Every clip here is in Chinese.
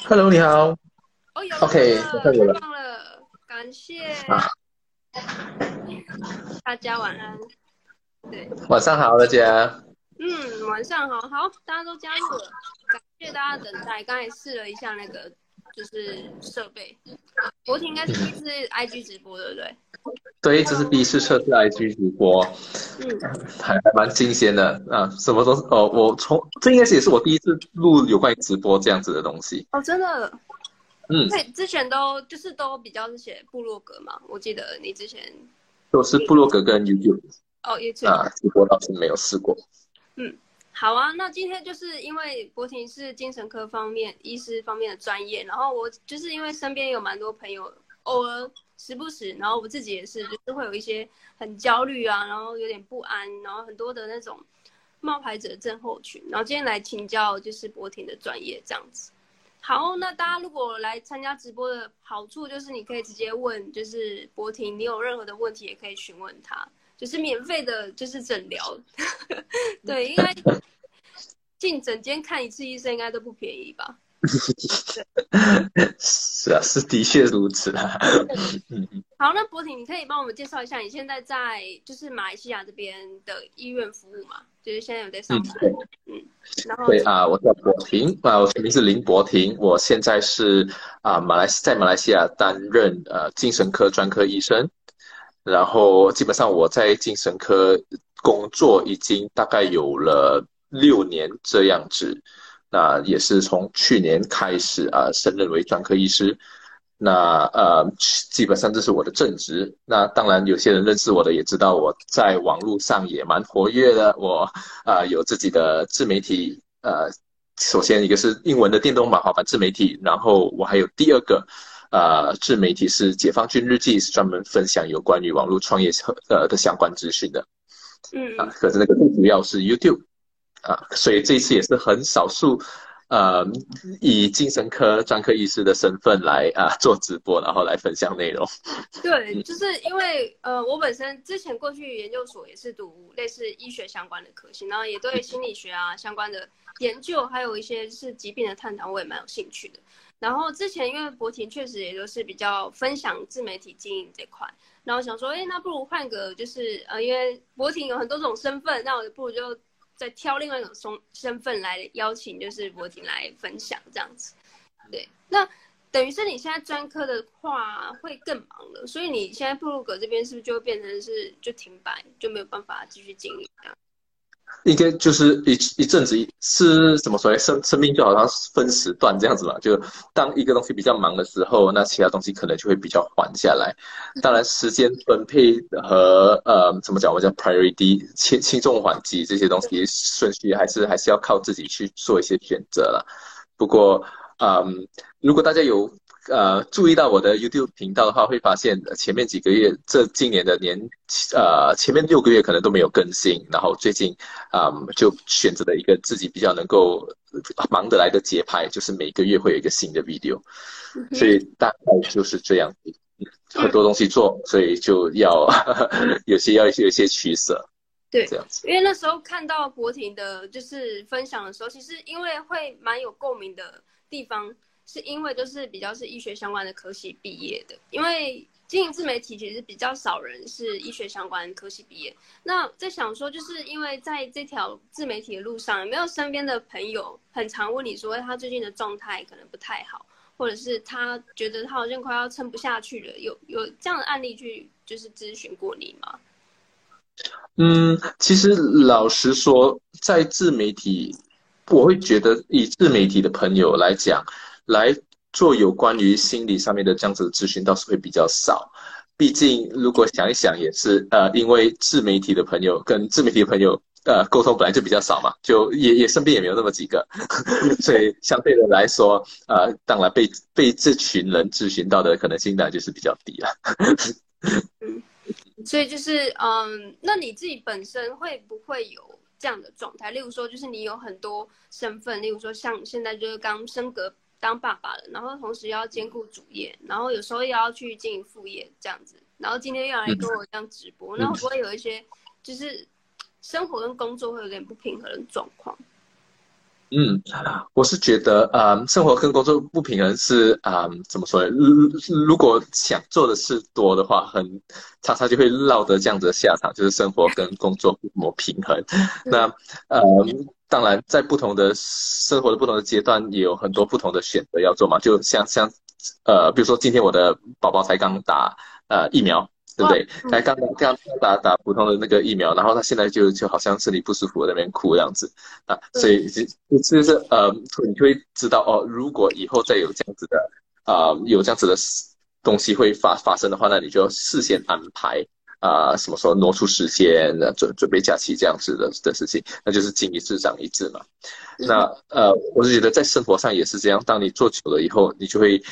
Hello，你好。哦，有 OK，太棒了，感谢。啊。大家晚安。对。晚上好，大家。嗯，晚上好，好，大家都加入了，感谢大家等待。刚才试了一下那个，就是设备。博婷应该是第一次 IG 直播，对不对？对，这是第一次测试 IG 直播，嗯，还还蛮新鲜的啊，什么都是哦，我从这应该是也是我第一次录有关于直播这样子的东西。哦，真的？嗯，对，之前都就是都比较是写部落格嘛，我记得你之前都是部落格跟 YouTube。哦，YouTube 啊，直播倒是没有试过。嗯，好啊，那今天就是因为博婷是精神科方面医师方面的专业，然后我就是因为身边有蛮多朋友，偶尔时不时，然后我自己也是，就是会有一些很焦虑啊，然后有点不安，然后很多的那种冒牌者症候群，然后今天来请教就是博婷的专业这样子。好，那大家如果来参加直播的好处就是你可以直接问，就是博婷，你有任何的问题也可以询问他。就是免费的，就是诊疗，对，应该进诊间看一次医生应该都不便宜吧？是啊，是的确如此啊。好，那博婷，你可以帮我们介绍一下你现在在就是马来西亚这边的医院服务吗？就是现在有在上班。嗯，嗯，然后对啊，我叫博婷啊，我全名是林博婷，我现在是啊马来在马来西亚担任呃精神科专科医生。然后基本上我在精神科工作已经大概有了六年这样子，那也是从去年开始啊，升任为专科医师。那呃，基本上这是我的正职。那当然，有些人认识我的也知道我在网络上也蛮活跃的。我啊有自己的自媒体，呃，首先一个是英文的电动版滑板自媒体，然后我还有第二个。呃，自媒体是解放军日记，是专门分享有关于网络创业和呃的相关资讯的。嗯啊，可是那个最主要是 YouTube 啊，所以这一次也是很少数，呃，以精神科专科医师的身份来啊做直播，然后来分享内容。对，就是因为呃，我本身之前过去研究所也是读类似医学相关的科系，然后也对心理学啊相关的研究，还有一些是疾病的探讨，我也蛮有兴趣的。然后之前因为博婷确实也就是比较分享自媒体经营这块，然后想说，哎，那不如换个就是呃，因为博婷有很多种身份，那我不如就再挑另外一种身身份来邀请，就是博婷来分享这样子。对，那等于是你现在专科的话会更忙了，所以你现在布鲁格这边是不是就变成是就停摆，就没有办法继续经营这样？应该就是一一阵子是怎么说呢？生生命就好像分时段这样子嘛，就当一个东西比较忙的时候，那其他东西可能就会比较缓下来。当然，时间分配和呃怎么讲，我叫 priority 轻轻重缓急这些东西顺序，还是还是要靠自己去做一些选择了。不过，嗯，如果大家有。呃，注意到我的 YouTube 频道的话，会发现前面几个月，这今年的年，呃，前面六个月可能都没有更新，然后最近，啊、呃，就选择了一个自己比较能够忙得来的节拍，就是每个月会有一个新的 video，所以大概就是这样，很多东西做，所以就要 有些要有些取舍，对，这样子。因为那时候看到博婷的，就是分享的时候，其实因为会蛮有共鸣的地方。是因为都是比较是医学相关的科系毕业的，因为经营自媒体其实比较少人是医学相关科系毕业。那在想说，就是因为在这条自媒体的路上，有没有身边的朋友很常问你说，他最近的状态可能不太好，或者是他觉得他好像快要撑不下去了？有有这样的案例去就是咨询过你吗？嗯，其实老实说，在自媒体，我会觉得以自媒体的朋友来讲。来做有关于心理上面的这样子的咨询，倒是会比较少。毕竟，如果想一想，也是呃，因为自媒体的朋友跟自媒体的朋友呃沟通本来就比较少嘛，就也也身边也没有那么几个，所以相对的来说，呃，当然被被这群人咨询到的可能性当然就是比较低了。所以就是嗯，那你自己本身会不会有这样的状态？例如说，就是你有很多身份，例如说像现在就是刚升格当爸爸了，然后同时要兼顾主业，然后有时候也要去经营副业这样子，然后今天又来跟我这样直播，那、嗯、会不会有一些就是生活跟工作会有点不平衡的状况？嗯，我是觉得，呃，生活跟工作不平衡是，啊、呃，怎么说呢？如如果想做的事多的话，很常常就会落得这样子的下场，就是生活跟工作不平衡。那，呃，当然，在不同的生活的不同的阶段，也有很多不同的选择要做嘛。就像像，呃，比如说今天我的宝宝才刚打呃疫苗。对不对？才刚刚刚打打普通的那个疫苗，然后他现在就就好像身体不舒服，在那边哭这样子啊，所以就就是呃，你就会知道哦，如果以后再有这样子的啊、呃，有这样子的东西会发发生的话，那你就要事先安排啊、呃，什么时候挪出时间准准备假期这样子的的事情，那就是经一事长一智嘛。那呃，我是觉得在生活上也是这样，当你做久了以后，你就会。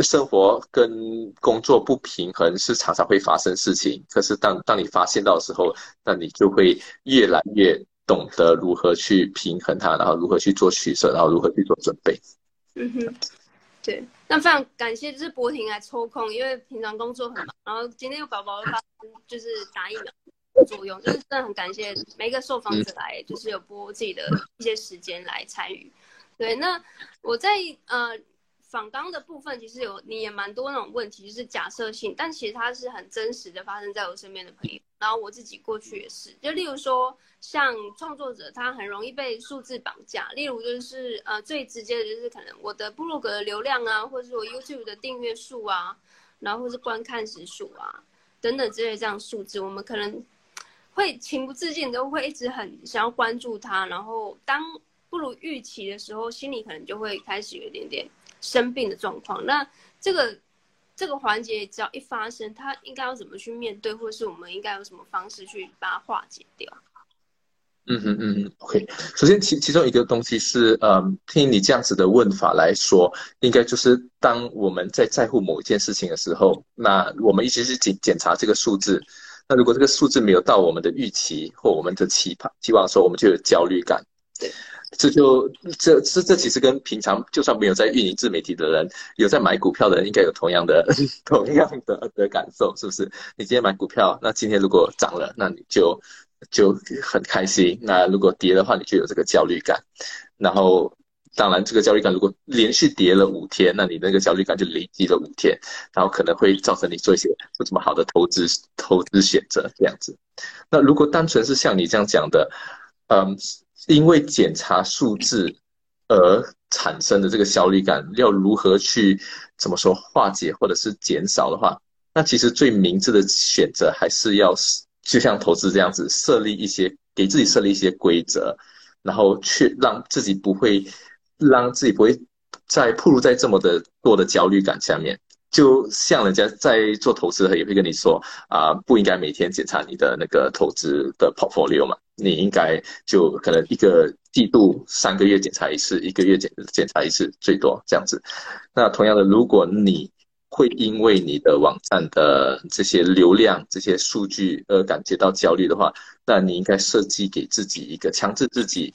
生活跟工作不平衡是常常会发生事情，可是当当你发现到的时候，那你就会越来越懂得如何去平衡它，然后如何去做取舍，然后如何去做准备。嗯哼，对，那非常感谢就是博婷来抽空，因为平常工作很忙，然后今天有宝宝发生就是打疫苗的作用，就是真的很感谢每个受访者来，就是有拨自己的一些时间来参与。对，那我在呃。仿纲的部分其实有你也蛮多那种问题，就是假设性，但其实它是很真实的发生在我身边的朋友，然后我自己过去也是，就例如说像创作者，他很容易被数字绑架，例如就是呃最直接的就是可能我的部落格的流量啊，或者是我 YouTube 的订阅数啊，然后或是观看时数啊等等之类这样数字，我们可能会情不自禁都会一直很想要关注它，然后当不如预期的时候，心里可能就会开始有一点点。生病的状况，那这个这个环节只要一发生，他应该要怎么去面对，或是我们应该有什么方式去把它化解掉？嗯哼嗯嗯，OK。首先其其中一个东西是，嗯，听你这样子的问法来说，应该就是当我们在在乎某一件事情的时候，那我们一直去检检查这个数字，那如果这个数字没有到我们的预期或我们的期盼期望的时候，我们就有焦虑感。对。这就这这这其实跟平常就算没有在运营自媒体的人，有在买股票的人，应该有同样的 同样的的感受，是不是？你今天买股票，那今天如果涨了，那你就就很开心；那如果跌的话，你就有这个焦虑感。然后，当然这个焦虑感如果连续跌了五天，那你那个焦虑感就累积了五天，然后可能会造成你做一些不怎么好的投资投资选择这样子。那如果单纯是像你这样讲的，嗯。因为检查数字而产生的这个焦虑感，要如何去怎么说化解或者是减少的话，那其实最明智的选择还是要就像投资这样子，设立一些给自己设立一些规则，然后去让自己不会让自己不会再暴露在这么的多的焦虑感下面。就像人家在做投资的也会跟你说啊，不应该每天检查你的那个投资的 portfolio 嘛。你应该就可能一个季度、三个月检查一次，一个月检检查一次，最多这样子。那同样的，如果你会因为你的网站的这些流量、这些数据而感觉到焦虑的话，那你应该设计给自己一个强制自己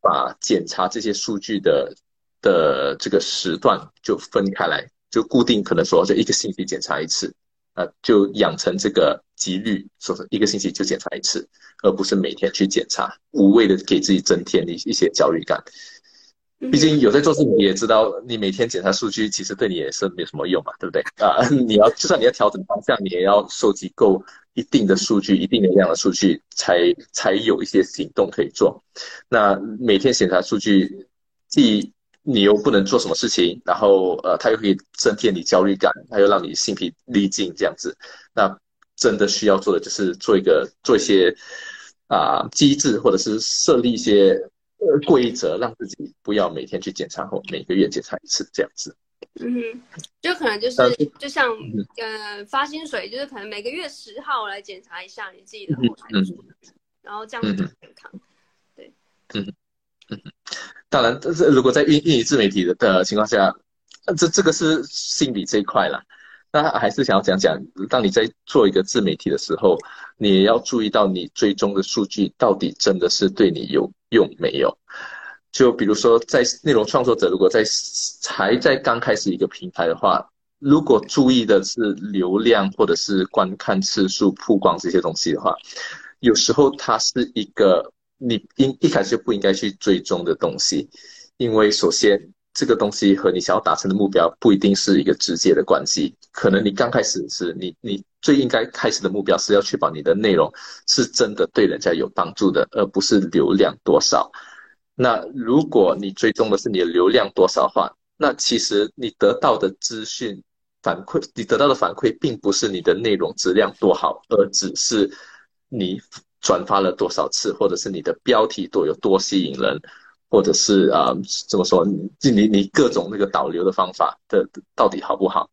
把检查这些数据的的这个时段就分开来，就固定可能说这一个星期检查一次。啊，就养成这个几率，说是一个星期就检查一次，而不是每天去检查，无谓的给自己增添一一些焦虑感。毕竟有在做事，你也知道，你每天检查数据，其实对你也是没有什么用嘛，对不对？啊、呃，你要就算你要调整方向，你也要收集够一定的数据，一定的量的数据，才才有一些行动可以做。那每天检查数据，既你又不能做什么事情，然后呃，他又可以增添你焦虑感，他又让你心疲力尽这样子。那真的需要做的就是做一个做一些啊、呃、机制，或者是设立一些呃规则，让自己不要每天去检查，或每个月检查一次这样子。嗯，就可能就是就像呃发薪水，就是可能每个月十号来检查一下你自己的后台然后这样子健康。嗯嗯嗯，当然，这这如果在运运营自媒体的的情况下，这这个是心理这一块啦。那还是想要讲讲，当你在做一个自媒体的时候，你要注意到你追踪的数据到底真的是对你有用没有？就比如说，在内容创作者如果在才在刚开始一个平台的话，如果注意的是流量或者是观看次数、曝光这些东西的话，有时候它是一个你应一开始就不应该去追踪的东西，因为首先这个东西和你想要达成的目标不一定是一个直接的关系，可能你刚开始是你你最应该开始的目标是要确保你的内容是真的对人家有帮助的，而不是流量多少。那如果你追踪的是你的流量多少话，那其实你得到的资讯反馈，你得到的反馈并不是你的内容质量多好，而只是你转发了多少次，或者是你的标题多有多吸引人，或者是啊、怎么说，你你你各种那个导流的方法的到底好不好？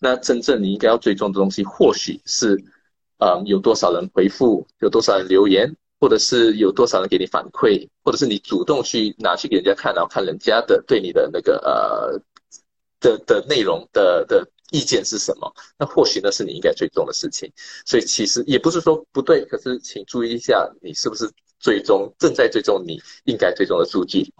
那真正你应该要追踪的东西，或许是啊、有多少人回复，有多少人留言。或者是有多少人给你反馈，或者是你主动去拿去给人家看，然后看人家的对你的那个呃的的内容的的意见是什么？那或许那是你应该追踪的事情。所以其实也不是说不对，可是请注意一下，你是不是追踪正在追踪你应该追踪的数据？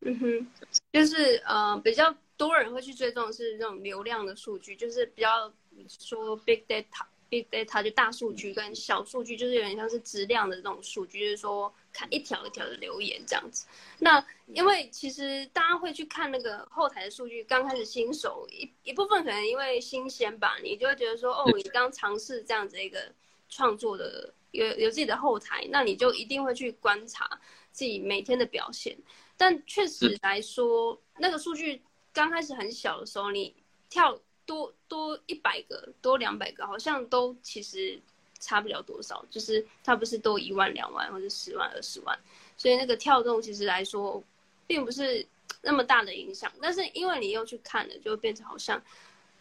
嗯哼，就是呃比较多人会去追踪是这种流量的数据，就是比较说 big data。Big data 就大数据跟小数据，就是有点像是质量的这种数据，就是说看一条一条的留言这样子。那因为其实大家会去看那个后台的数据，刚开始新手一一部分可能因为新鲜吧，你就会觉得说，哦，你刚尝试这样子一个创作的有有自己的后台，那你就一定会去观察自己每天的表现。但确实来说，那个数据刚开始很小的时候，你跳。多多一百个，多两百个，好像都其实差不了多少，就是它不是多一万、两万或者十万、二十万，所以那个跳动其实来说，并不是那么大的影响。但是因为你又去看了，就会变成好像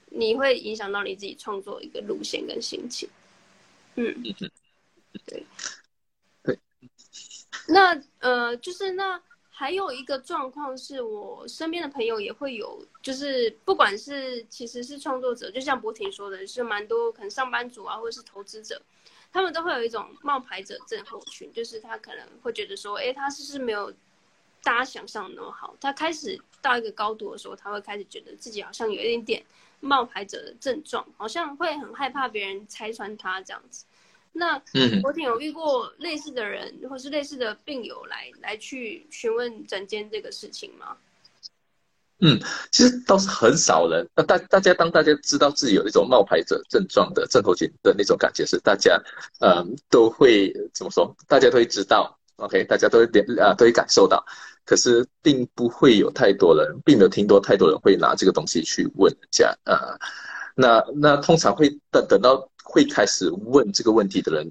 你会影响到你自己创作一个路线跟心情。嗯，对，对。那呃，就是那。还有一个状况是我身边的朋友也会有，就是不管是其实是创作者，就像博婷说的，是蛮多可能上班族啊，或者是投资者，他们都会有一种冒牌者症候群，就是他可能会觉得说，哎，他是不是没有大家想象的那么好？他开始到一个高度的时候，他会开始觉得自己好像有一点点冒牌者的症状，好像会很害怕别人拆穿他这样子。那我挺有遇过类似的人，或是类似的病友来来去询问诊间这个事情吗？嗯，其实倒是很少人。那大大家当大家知道自己有一种冒牌者症状的症候群的那种感觉时，大家嗯都会怎么说？大家都会知道，OK，大家都会点啊都会感受到。可是并不会有太多人，并没有听多太多人会拿这个东西去问人家啊。那那通常会等等到。会开始问这个问题的人，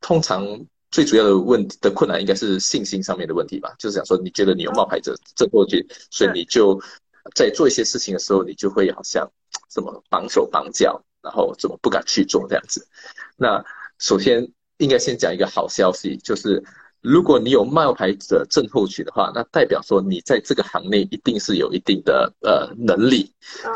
通常最主要的问题的困难应该是信心上面的问题吧？就是想说，你觉得你有冒牌者症候群，所以你就在做一些事情的时候，你就会好像怎么绑手绑脚，然后怎么不敢去做这样子。那首先应该先讲一个好消息，就是。如果你有冒牌者症候群的话，那代表说你在这个行内一定是有一定的呃能力，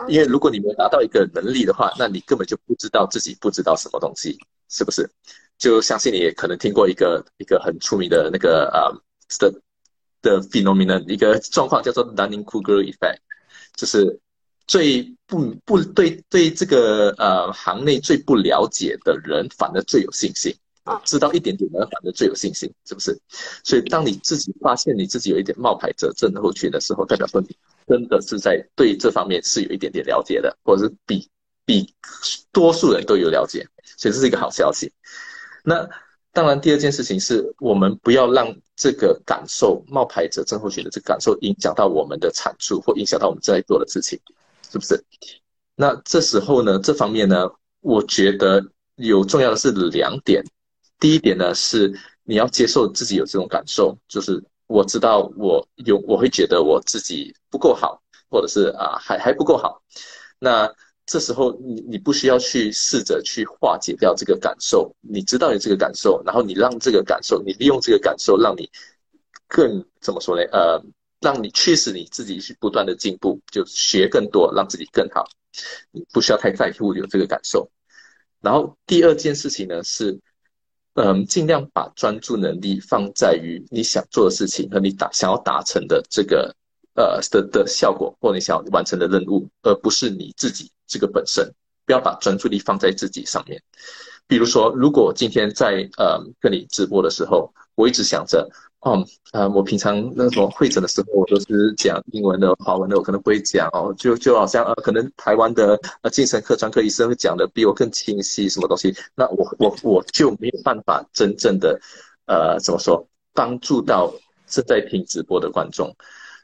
因为如果你没有达到一个能力的话，那你根本就不知道自己不知道什么东西，是不是？就相信你也可能听过一个一个很出名的那个呃的的 phenomenon 一个状况叫做 Dunning-Kruger effect，就是最不不对对这个呃行内最不了解的人，反而最有信心。知道一点点的，反正最有信心，是不是？所以，当你自己发现你自己有一点冒牌者症候群的时候，代表说你真的是在对这方面是有一点点了解的，或者是比比多数人都有了解，所以这是一个好消息。那当然，第二件事情是我们不要让这个感受冒牌者症候群的这个感受影响到我们的产出，或影响到我们正在做的事情，是不是？那这时候呢，这方面呢，我觉得有重要的是两点。第一点呢，是你要接受自己有这种感受，就是我知道我有，我会觉得我自己不够好，或者是啊还还不够好。那这时候你你不需要去试着去化解掉这个感受，你知道有这个感受，然后你让这个感受，你利用这个感受，让你更怎么说呢？呃，让你驱使你自己去不断的进步，就学更多，让自己更好。你不需要太在乎有这个感受。然后第二件事情呢是，嗯，尽量把专注能力放在于你想做的事情和你达想要达成的这个呃的的效果，或你想要完成的任务，而不是你自己这个本身。不要把专注力放在自己上面。比如说，如果今天在呃跟你直播的时候，我一直想着，哦，呃，我平常那种会诊的时候，我都是讲英文的、华文的，我可能不会讲哦，就就好像呃，可能台湾的呃精神科专科医生会讲的比我更清晰，什么东西，那我我我就没有办法真正的呃怎么说帮助到正在听直播的观众，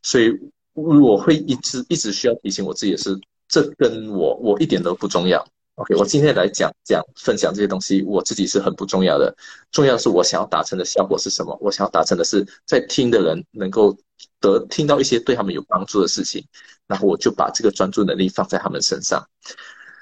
所以我会一直一直需要提醒我自己的是，这跟我我一点都不重要。OK，我今天来讲讲分享这些东西，我自己是很不重要的。重要的是我想要达成的效果是什么？我想要达成的是在听的人能够得听到一些对他们有帮助的事情，然后我就把这个专注能力放在他们身上。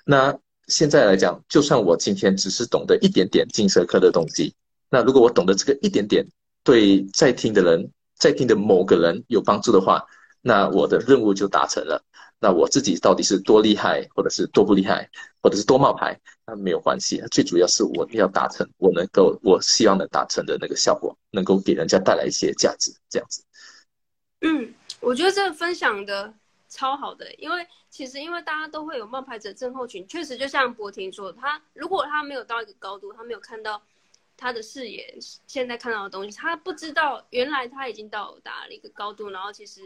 那现在来讲，就算我今天只是懂得一点点精神科的东西，那如果我懂得这个一点点对在听的人，在听的某个人有帮助的话，那我的任务就达成了。那我自己到底是多厉害，或者是多不厉害，或者是多冒牌，那没有关系。最主要是我要达成我能够，我希望能达成的那个效果，能够给人家带来一些价值，这样子。嗯，我觉得这个分享的超好的，因为其实因为大家都会有冒牌者症候群，确实就像博婷说，他如果他没有到一个高度，他没有看到他的视野现在看到的东西，他不知道原来他已经到达了一个高度，然后其实。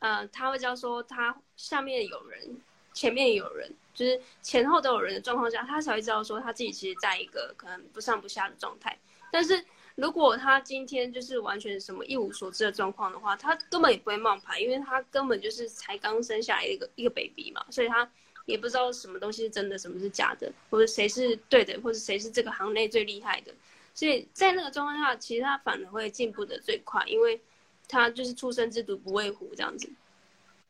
呃，他会教说，他下面有人，前面有人，就是前后都有人的状况下，他才会知道说他自己其实在一个可能不上不下的状态。但是如果他今天就是完全什么一无所知的状况的话，他根本也不会冒牌，因为他根本就是才刚生下来一个一个 baby 嘛，所以他也不知道什么东西是真的，什么是假的，或者谁是对的，或者谁是这个行内最厉害的。所以在那个状况下，其实他反而会进步的最快，因为。他就是初生之犊不畏虎这样子，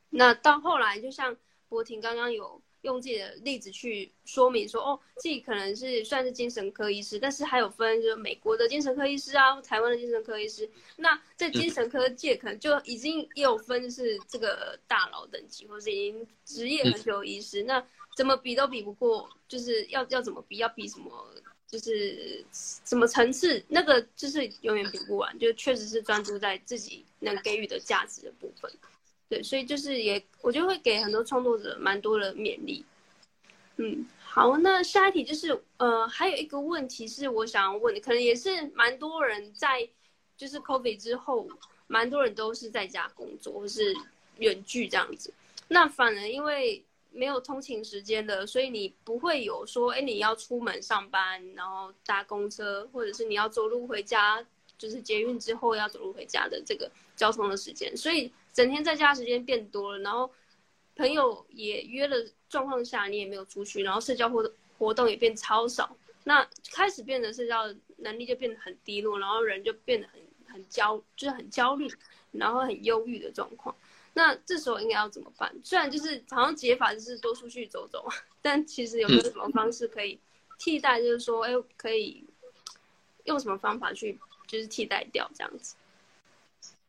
那到后来就像博婷刚刚有用自己的例子去说明说，哦，自己可能是算是精神科医师，但是还有分就是美国的精神科医师啊，台湾的精神科医师。那在精神科界可能就已经也有分是这个大佬等级，或是已经职业很久的医师，那怎么比都比不过，就是要要怎么比，要比什么？就是什么层次，那个就是永远比不完，就确实是专注在自己能给予的价值的部分。对，所以就是也，我觉得会给很多创作者蛮多的勉励。嗯，好，那下一题就是，呃，还有一个问题是我想要问的，可能也是蛮多人在就是 COVID 之后，蛮多人都是在家工作或是远距这样子，那反而因为。没有通勤时间的，所以你不会有说，哎，你要出门上班，然后搭公车，或者是你要走路回家，就是捷运之后要走路回家的这个交通的时间，所以整天在家时间变多了，然后朋友也约了状况下，你也没有出去，然后社交活动活动也变超少，那开始变得社交能力就变得很低落，然后人就变得很很焦，就是很焦虑，然后很忧郁的状况。那这时候应该要怎么办？虽然就是好像解法就是多出去走走，但其实有没有什么方式可以替代？就是说，哎，可以用什么方法去就是替代掉这样子？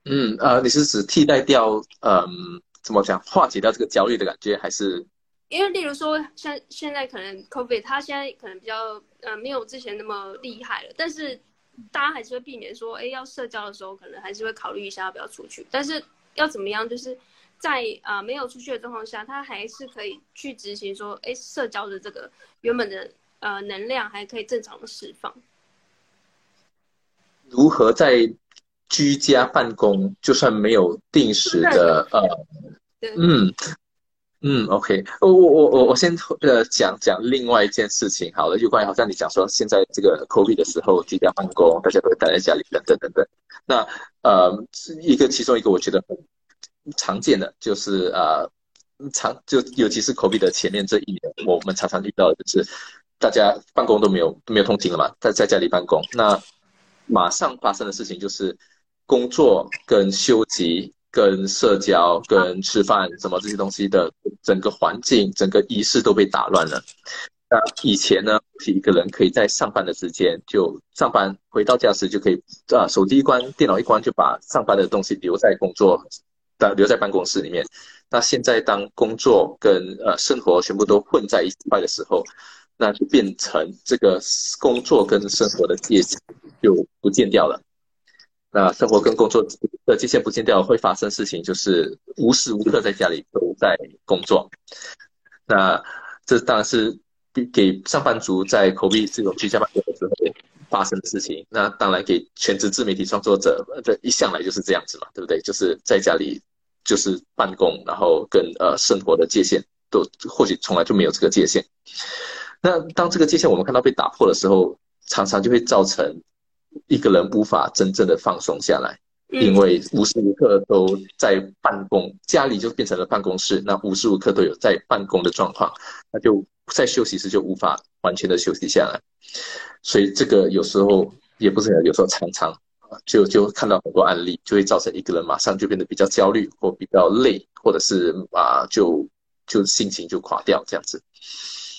嗯，呃，你是指替代掉，嗯、怎么讲，化解掉这个焦虑的感觉，还是？因为例如说，像现在可能 COVID，它现在可能比较呃没有之前那么厉害了，但是大家还是会避免说，哎，要社交的时候，可能还是会考虑一下要不要出去，但是。要怎么样？就是在啊、呃、没有出去的状况下，他还是可以去执行说，哎，社交的这个原本的呃能量还可以正常的释放。如何在居家办公，就算没有定时的呃，嗯嗯，OK，我我我我我先呃讲讲另外一件事情好了，有关于好像你讲说现在这个 COVID 的时候居家办公，大家都会待在家里等等等等。那呃，一个其中一个我觉得很常见的就是呃，常就尤其是 COVID 的前面这一年，我们常常遇到的就是大家办公都没有都没有通勤了嘛，在在家里办公，那马上发生的事情就是工作跟休息跟社交跟吃饭什么这些东西的整个环境整个仪式都被打乱了。那以前呢，是一个人可以在上班的时间就上班，回到家时就可以啊，手机一关，电脑一关，就把上班的东西留在工作的留在办公室里面。那现在当工作跟呃生活全部都混在一块的时候，那就变成这个工作跟生活的界限就不见掉了。那生活跟工作的界限不见掉，会发生事情就是无时无刻在家里都在工作。那这当然是。给上班族在 COVID 这种居家办公的时候发生的事情，那当然给全职自媒体创作者，这一向来就是这样子嘛，对不对？就是在家里就是办公，然后跟呃生活的界限都或许从来就没有这个界限。那当这个界限我们看到被打破的时候，常常就会造成一个人无法真正的放松下来，因为无时无刻都在办公，家里就变成了办公室，那无时无刻都有在办公的状况，那就。在休息时就无法完全的休息下来，所以这个有时候也不是，有时候常常就就看到很多案例，就会造成一个人马上就变得比较焦虑或比较累，或者是啊就就心情就垮掉这样子。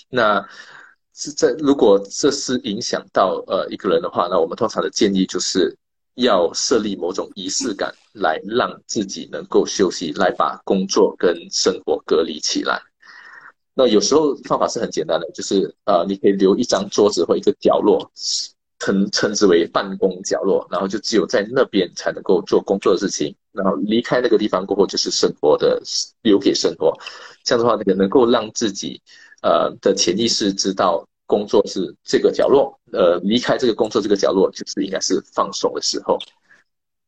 那是在如果这是影响到呃一个人的话，那我们通常的建议就是要设立某种仪式感，来让自己能够休息，来把工作跟生活隔离起来。那有时候方法是很简单的，就是呃，你可以留一张桌子或一个角落，称称之为办公角落，然后就只有在那边才能够做工作的事情，然后离开那个地方过后就是生活的，留给生活。这样的话，那个能够让自己呃的潜意识知道工作是这个角落，呃，离开这个工作这个角落就是应该是放松的时候。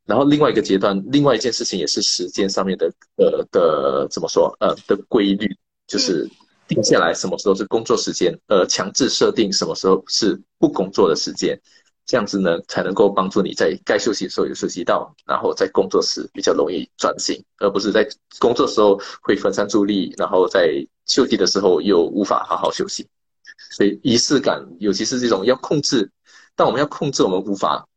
然后另外一个阶段，另外一件事情也是时间上面的呃的怎么说呃的规律，就是。定下来什么时候是工作时间，呃，强制设定什么时候是不工作的时间，这样子呢才能够帮助你在该休息的时候有休息到，然后在工作时比较容易专心，而不是在工作的时候会分散注意力，然后在休息的时候又无法好好休息。所以仪式感，尤其是这种要控制，但我们要控制我们无法。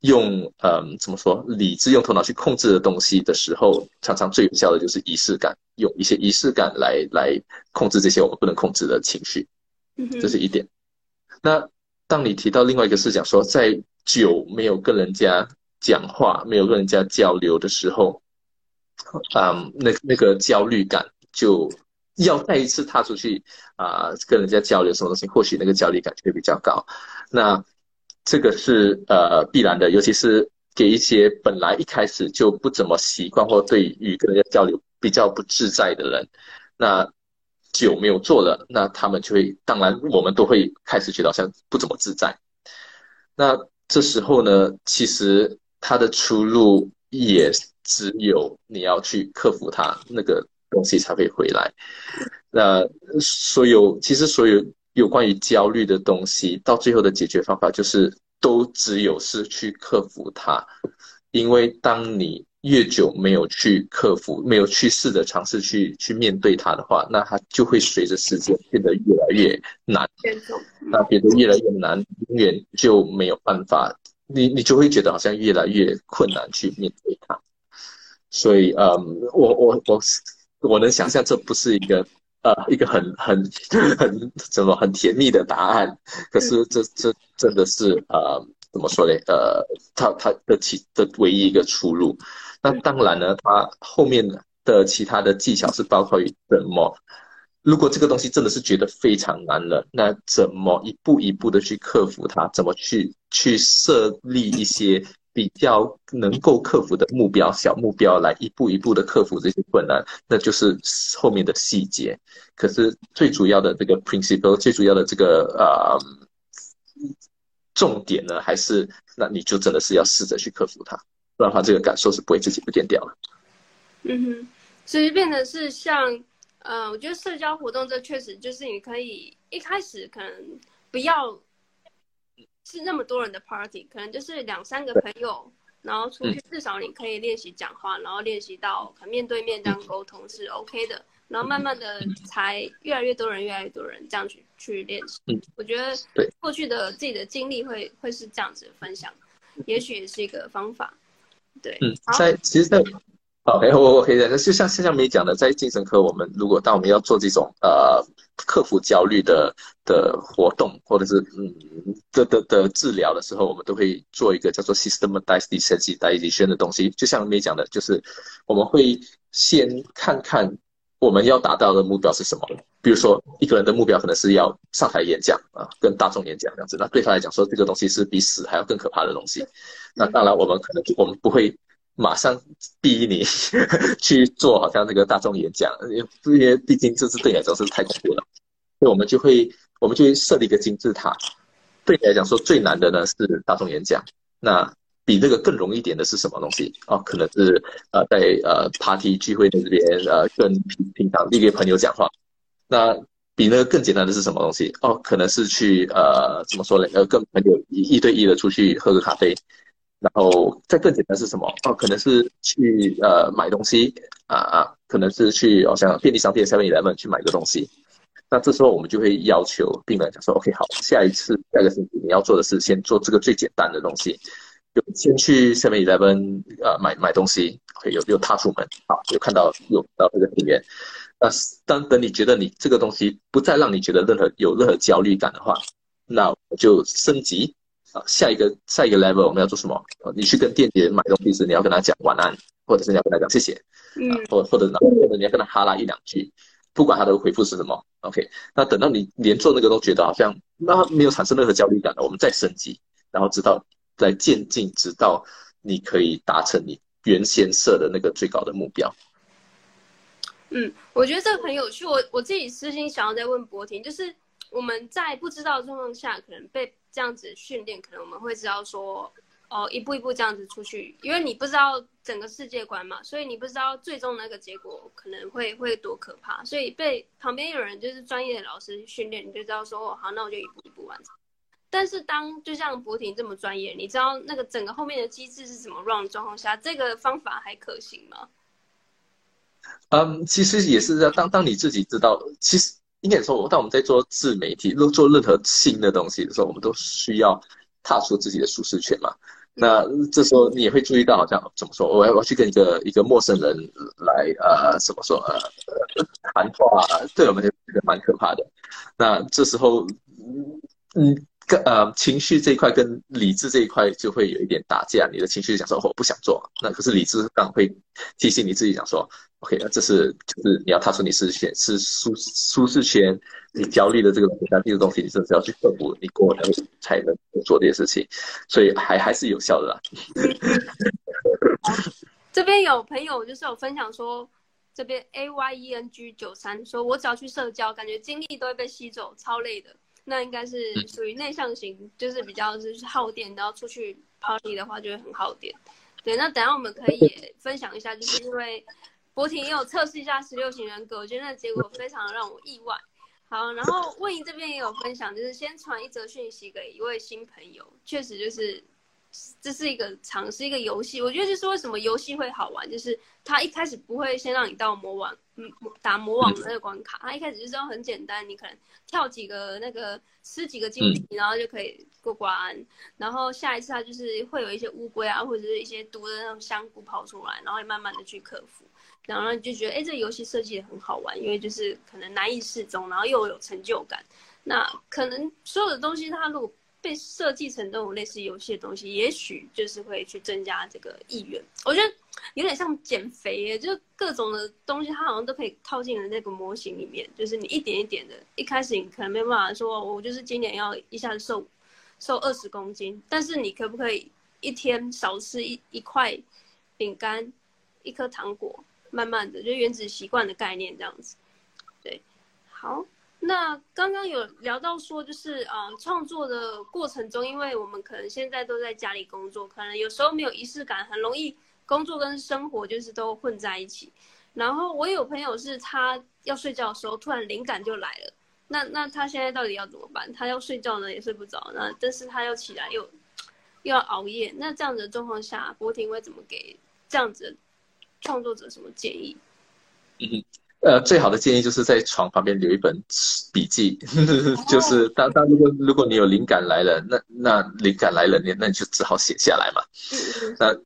用嗯，怎么说，理智用头脑去控制的东西的时候，常常最有效的就是仪式感，用一些仪式感来来控制这些我们不能控制的情绪，这是一点。那当你提到另外一个视角，说在久没有跟人家讲话，没有跟人家交流的时候，嗯，那那个焦虑感就要再一次踏出去啊，跟人家交流什么东西，或许那个焦虑感就会比较高。那这个是呃必然的，尤其是给一些本来一开始就不怎么习惯或对于跟人家交流比较不自在的人，那久没有做了，那他们就会，当然我们都会开始觉得好像不怎么自在。那这时候呢，其实他的出路也只有你要去克服它，那个东西才会回来。那所有其实所有。有关于焦虑的东西，到最后的解决方法就是都只有是去克服它，因为当你越久没有去克服，没有去试着尝试去去面对它的话，那它就会随着时间变得越来越难，那变得越来越难，永远就没有办法，你你就会觉得好像越来越困难去面对它，所以嗯，我我我我能想象这不是一个。呃，一个很很很怎么很甜蜜的答案，可是这这真的是呃怎么说呢？呃，他他的其的唯一一个出路。那当然呢，他后面的其他的技巧是包括于怎么，如果这个东西真的是觉得非常难了，那怎么一步一步的去克服它？怎么去去设立一些？比较能够克服的目标，小目标来一步一步的克服这些困难，那就是后面的细节。可是最主要的这个 principle，最主要的这个呃重点呢，还是那你就真的是要试着去克服它，不然的话这个感受是不会自己不见掉的。嗯哼，所以变得是像呃，我觉得社交活动这确实就是你可以一开始可能不要。是那么多人的 party，可能就是两三个朋友，然后出去至少你可以练习讲话，然后练习到可能面对面这样沟通是 OK 的，然后慢慢的才越来越多人，越来越多人这样去去练习。我觉得过去的自己的经历会会是这样子分享，也许也是一个方法。对，嗯，在其实在，在 OK，我我可以讲，就像现在没讲的，在精神科，我们如果当我们要做这种呃克服焦虑的的活动，或者是嗯的的的治疗的时候，我们都会做一个叫做 systematized desensitization 的东西。就像没讲的，就是我们会先看看我们要达到的目标是什么。比如说，一个人的目标可能是要上台演讲啊，跟大众演讲这样子。那对他来讲，说这个东西是比死还要更可怕的东西。那当然，我们可能我们不会。马上逼你 去做，好像这个大众演讲，因为毕竟这是对你来说是太恐怖了，所以我们就会我们就设立一个金字塔。对你来讲说最难的呢是大众演讲，那比那个更容易点的是什么东西？哦，可能是呃在呃 party 聚会的这边呃跟平平常一个朋友讲话。那比那个更简单的是什么东西？哦，可能是去呃怎么说呢？呃跟朋友一一对一的出去喝个咖啡。然后再更简单是什么？哦，可能是去呃买东西啊啊，可能是去好像便利商店 Seven Eleven 去买个东西。那这时候我们就会要求病人讲说，OK，好，下一次下个星期你要做的是先做这个最简单的东西，就先去 Seven Eleven 呃买买东西，会有有踏出门，好，有看到有到这个里面。那当等你觉得你这个东西不再让你觉得任何有任何焦虑感的话，那我就升级。啊，下一个下一个 level 我们要做什么？你去跟店员买东西时，你要跟他讲晚安，或者是你要跟他讲谢谢，嗯，或或者或者你要跟他哈拉一两句，不管他的回复是什么，OK。那等到你连做那个都觉得好像那没有产生任何焦虑感了，我们再升级，然后直到再渐进，直到你可以达成你原先设的那个最高的目标。嗯，我觉得这个很有趣。我我自己私心想要再问博婷，就是我们在不知道的状况下，可能被。这样子训练，可能我们会知道说，哦，一步一步这样子出去，因为你不知道整个世界观嘛，所以你不知道最终那个结果可能会会多可怕，所以被旁边有人就是专业的老师训练，你就知道说，哦，好，那我就一步一步完成。但是当就像博婷这么专业，你知道那个整个后面的机制是怎么 run 的状况下，这个方法还可行吗？嗯，其实也是这样，当当你自己知道，其实。应该说，当我们在做自媒体、做任何新的东西的时候，我们都需要踏出自己的舒适圈嘛。那这时候你也会注意到，好像怎么说，我要我要去跟一个一个陌生人来呃，怎么说呃，谈话，对我们就觉得蛮可怕的。那这时候，嗯。跟呃情绪这一块跟理智这一块就会有一点打架，你的情绪讲说我不想做，那可是理智上会提醒你自己讲说，OK，那这是就是你要踏出你舒适圈，是舒舒适圈，你焦虑的这个东西，那这个东西你真的是要去克服，你过才才能做这些事情，所以还还是有效的啦。这边有朋友就是有分享说，这边 A Y E N G 九三说，我只要去社交，感觉精力都会被吸走，超累的。那应该是属于内向型，就是比较就是耗电，然后出去 party 的话就会很耗电。对，那等下我们可以也分享一下，就是因为博婷也有测试一下十六型人格，我觉得那结果非常让我意外。好，然后魏莹这边也有分享，就是先传一则讯息给一位新朋友，确实就是。这是一个尝试一个游戏，我觉得就是为什么游戏会好玩，就是它一开始不会先让你到魔王，嗯，打魔王的那个关卡，它一开始就是很简单，你可能跳几个那个吃几个金币，然后就可以过关，然后下一次它就是会有一些乌龟啊，或者是一些毒的那种香菇跑出来，然后慢慢的去克服，然后你就觉得，哎，这个游戏设计的很好玩，因为就是可能难易适中，然后又有成就感，那可能所有的东西它如果被设计成这种类似游戏的东西，也许就是会去增加这个意愿。我觉得有点像减肥耶，就是各种的东西，它好像都可以套进了那个模型里面。就是你一点一点的，一开始你可能没办法说，我就是今年要一下子瘦瘦二十公斤，但是你可不可以一天少吃一一块饼干，一颗糖果，慢慢的就原子习惯的概念这样子。对，好。那刚刚有聊到说，就是嗯，创作的过程中，因为我们可能现在都在家里工作，可能有时候没有仪式感，很容易工作跟生活就是都混在一起。然后我有朋友是他要睡觉的时候，突然灵感就来了，那那他现在到底要怎么办？他要睡觉呢也睡不着，那但是他要起来又又要熬夜，那这样子的状况下，博婷会怎么给这样子的创作者什么建议？嗯呃，最好的建议就是在床旁边留一本笔记，就是当当如果如果你有灵感来了，那那灵感来了，你那你就只好写下来嘛。那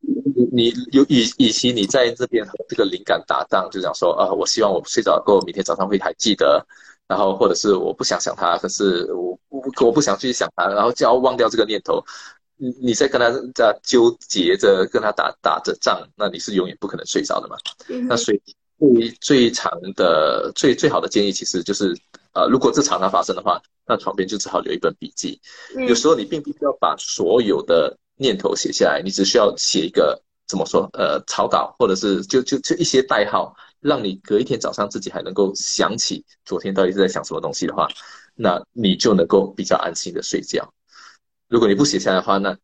你有与与其你在这边和这个灵感搭档，就讲说啊，我希望我睡着过后，明天早上会还记得然后或者是我不想想他，可是我我我不想去想他，然后就要忘掉这个念头。你你在跟他在纠结着，跟他打打着仗，那你是永远不可能睡着的嘛。嗯、那所以最最长的最最好的建议，其实就是，呃，如果这常常发生的话，那床边就只好留一本笔记。嗯、有时候你并不需要把所有的念头写下来，你只需要写一个怎么说，呃，草稿，或者是就就就一些代号，让你隔一天早上自己还能够想起昨天到底是在想什么东西的话，那你就能够比较安心的睡觉。如果你不写下来的话，那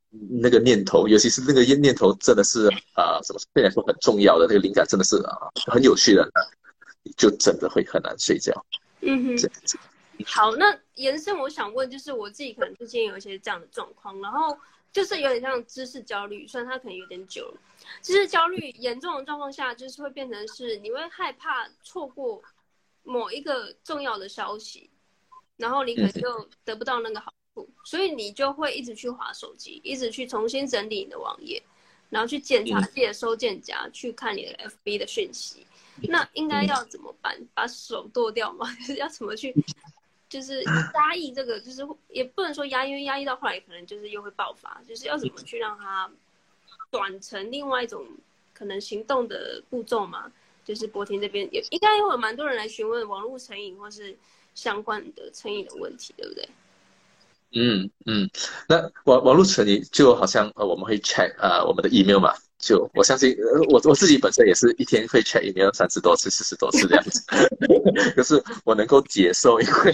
那个念头，尤其是那个念念头，真的是啊，怎么说，对你来说很重要的那个灵感，真的是啊，很有趣的，就真的会很难睡觉。嗯哼，好，那延伸，我想问，就是我自己可能最近有一些这样的状况，然后就是有点像知识焦虑，虽然它可能有点久了，知识焦虑严重的状况下，就是会变成是你会害怕错过某一个重要的消息，然后你可能就得不到那个好。所以你就会一直去划手机，一直去重新整理你的网页，然后去检查自己的收件夹，去看你的 FB 的讯息。那应该要怎么办？把手剁掉吗？就是要怎么去，就是压抑这个，就是也不能说压抑，因为压抑到后来可能就是又会爆发。就是要怎么去让它转成另外一种可能行动的步骤嘛？就是博婷这边也应该会有蛮多人来询问网络成瘾或是相关的成瘾的问题，对不对？嗯嗯，那网网络成你就好像呃我们会 check 呃我们的 email 嘛，就我相信呃我我自己本身也是一天会 check email 三十多次四十多次这样子，可是我能够接受，因为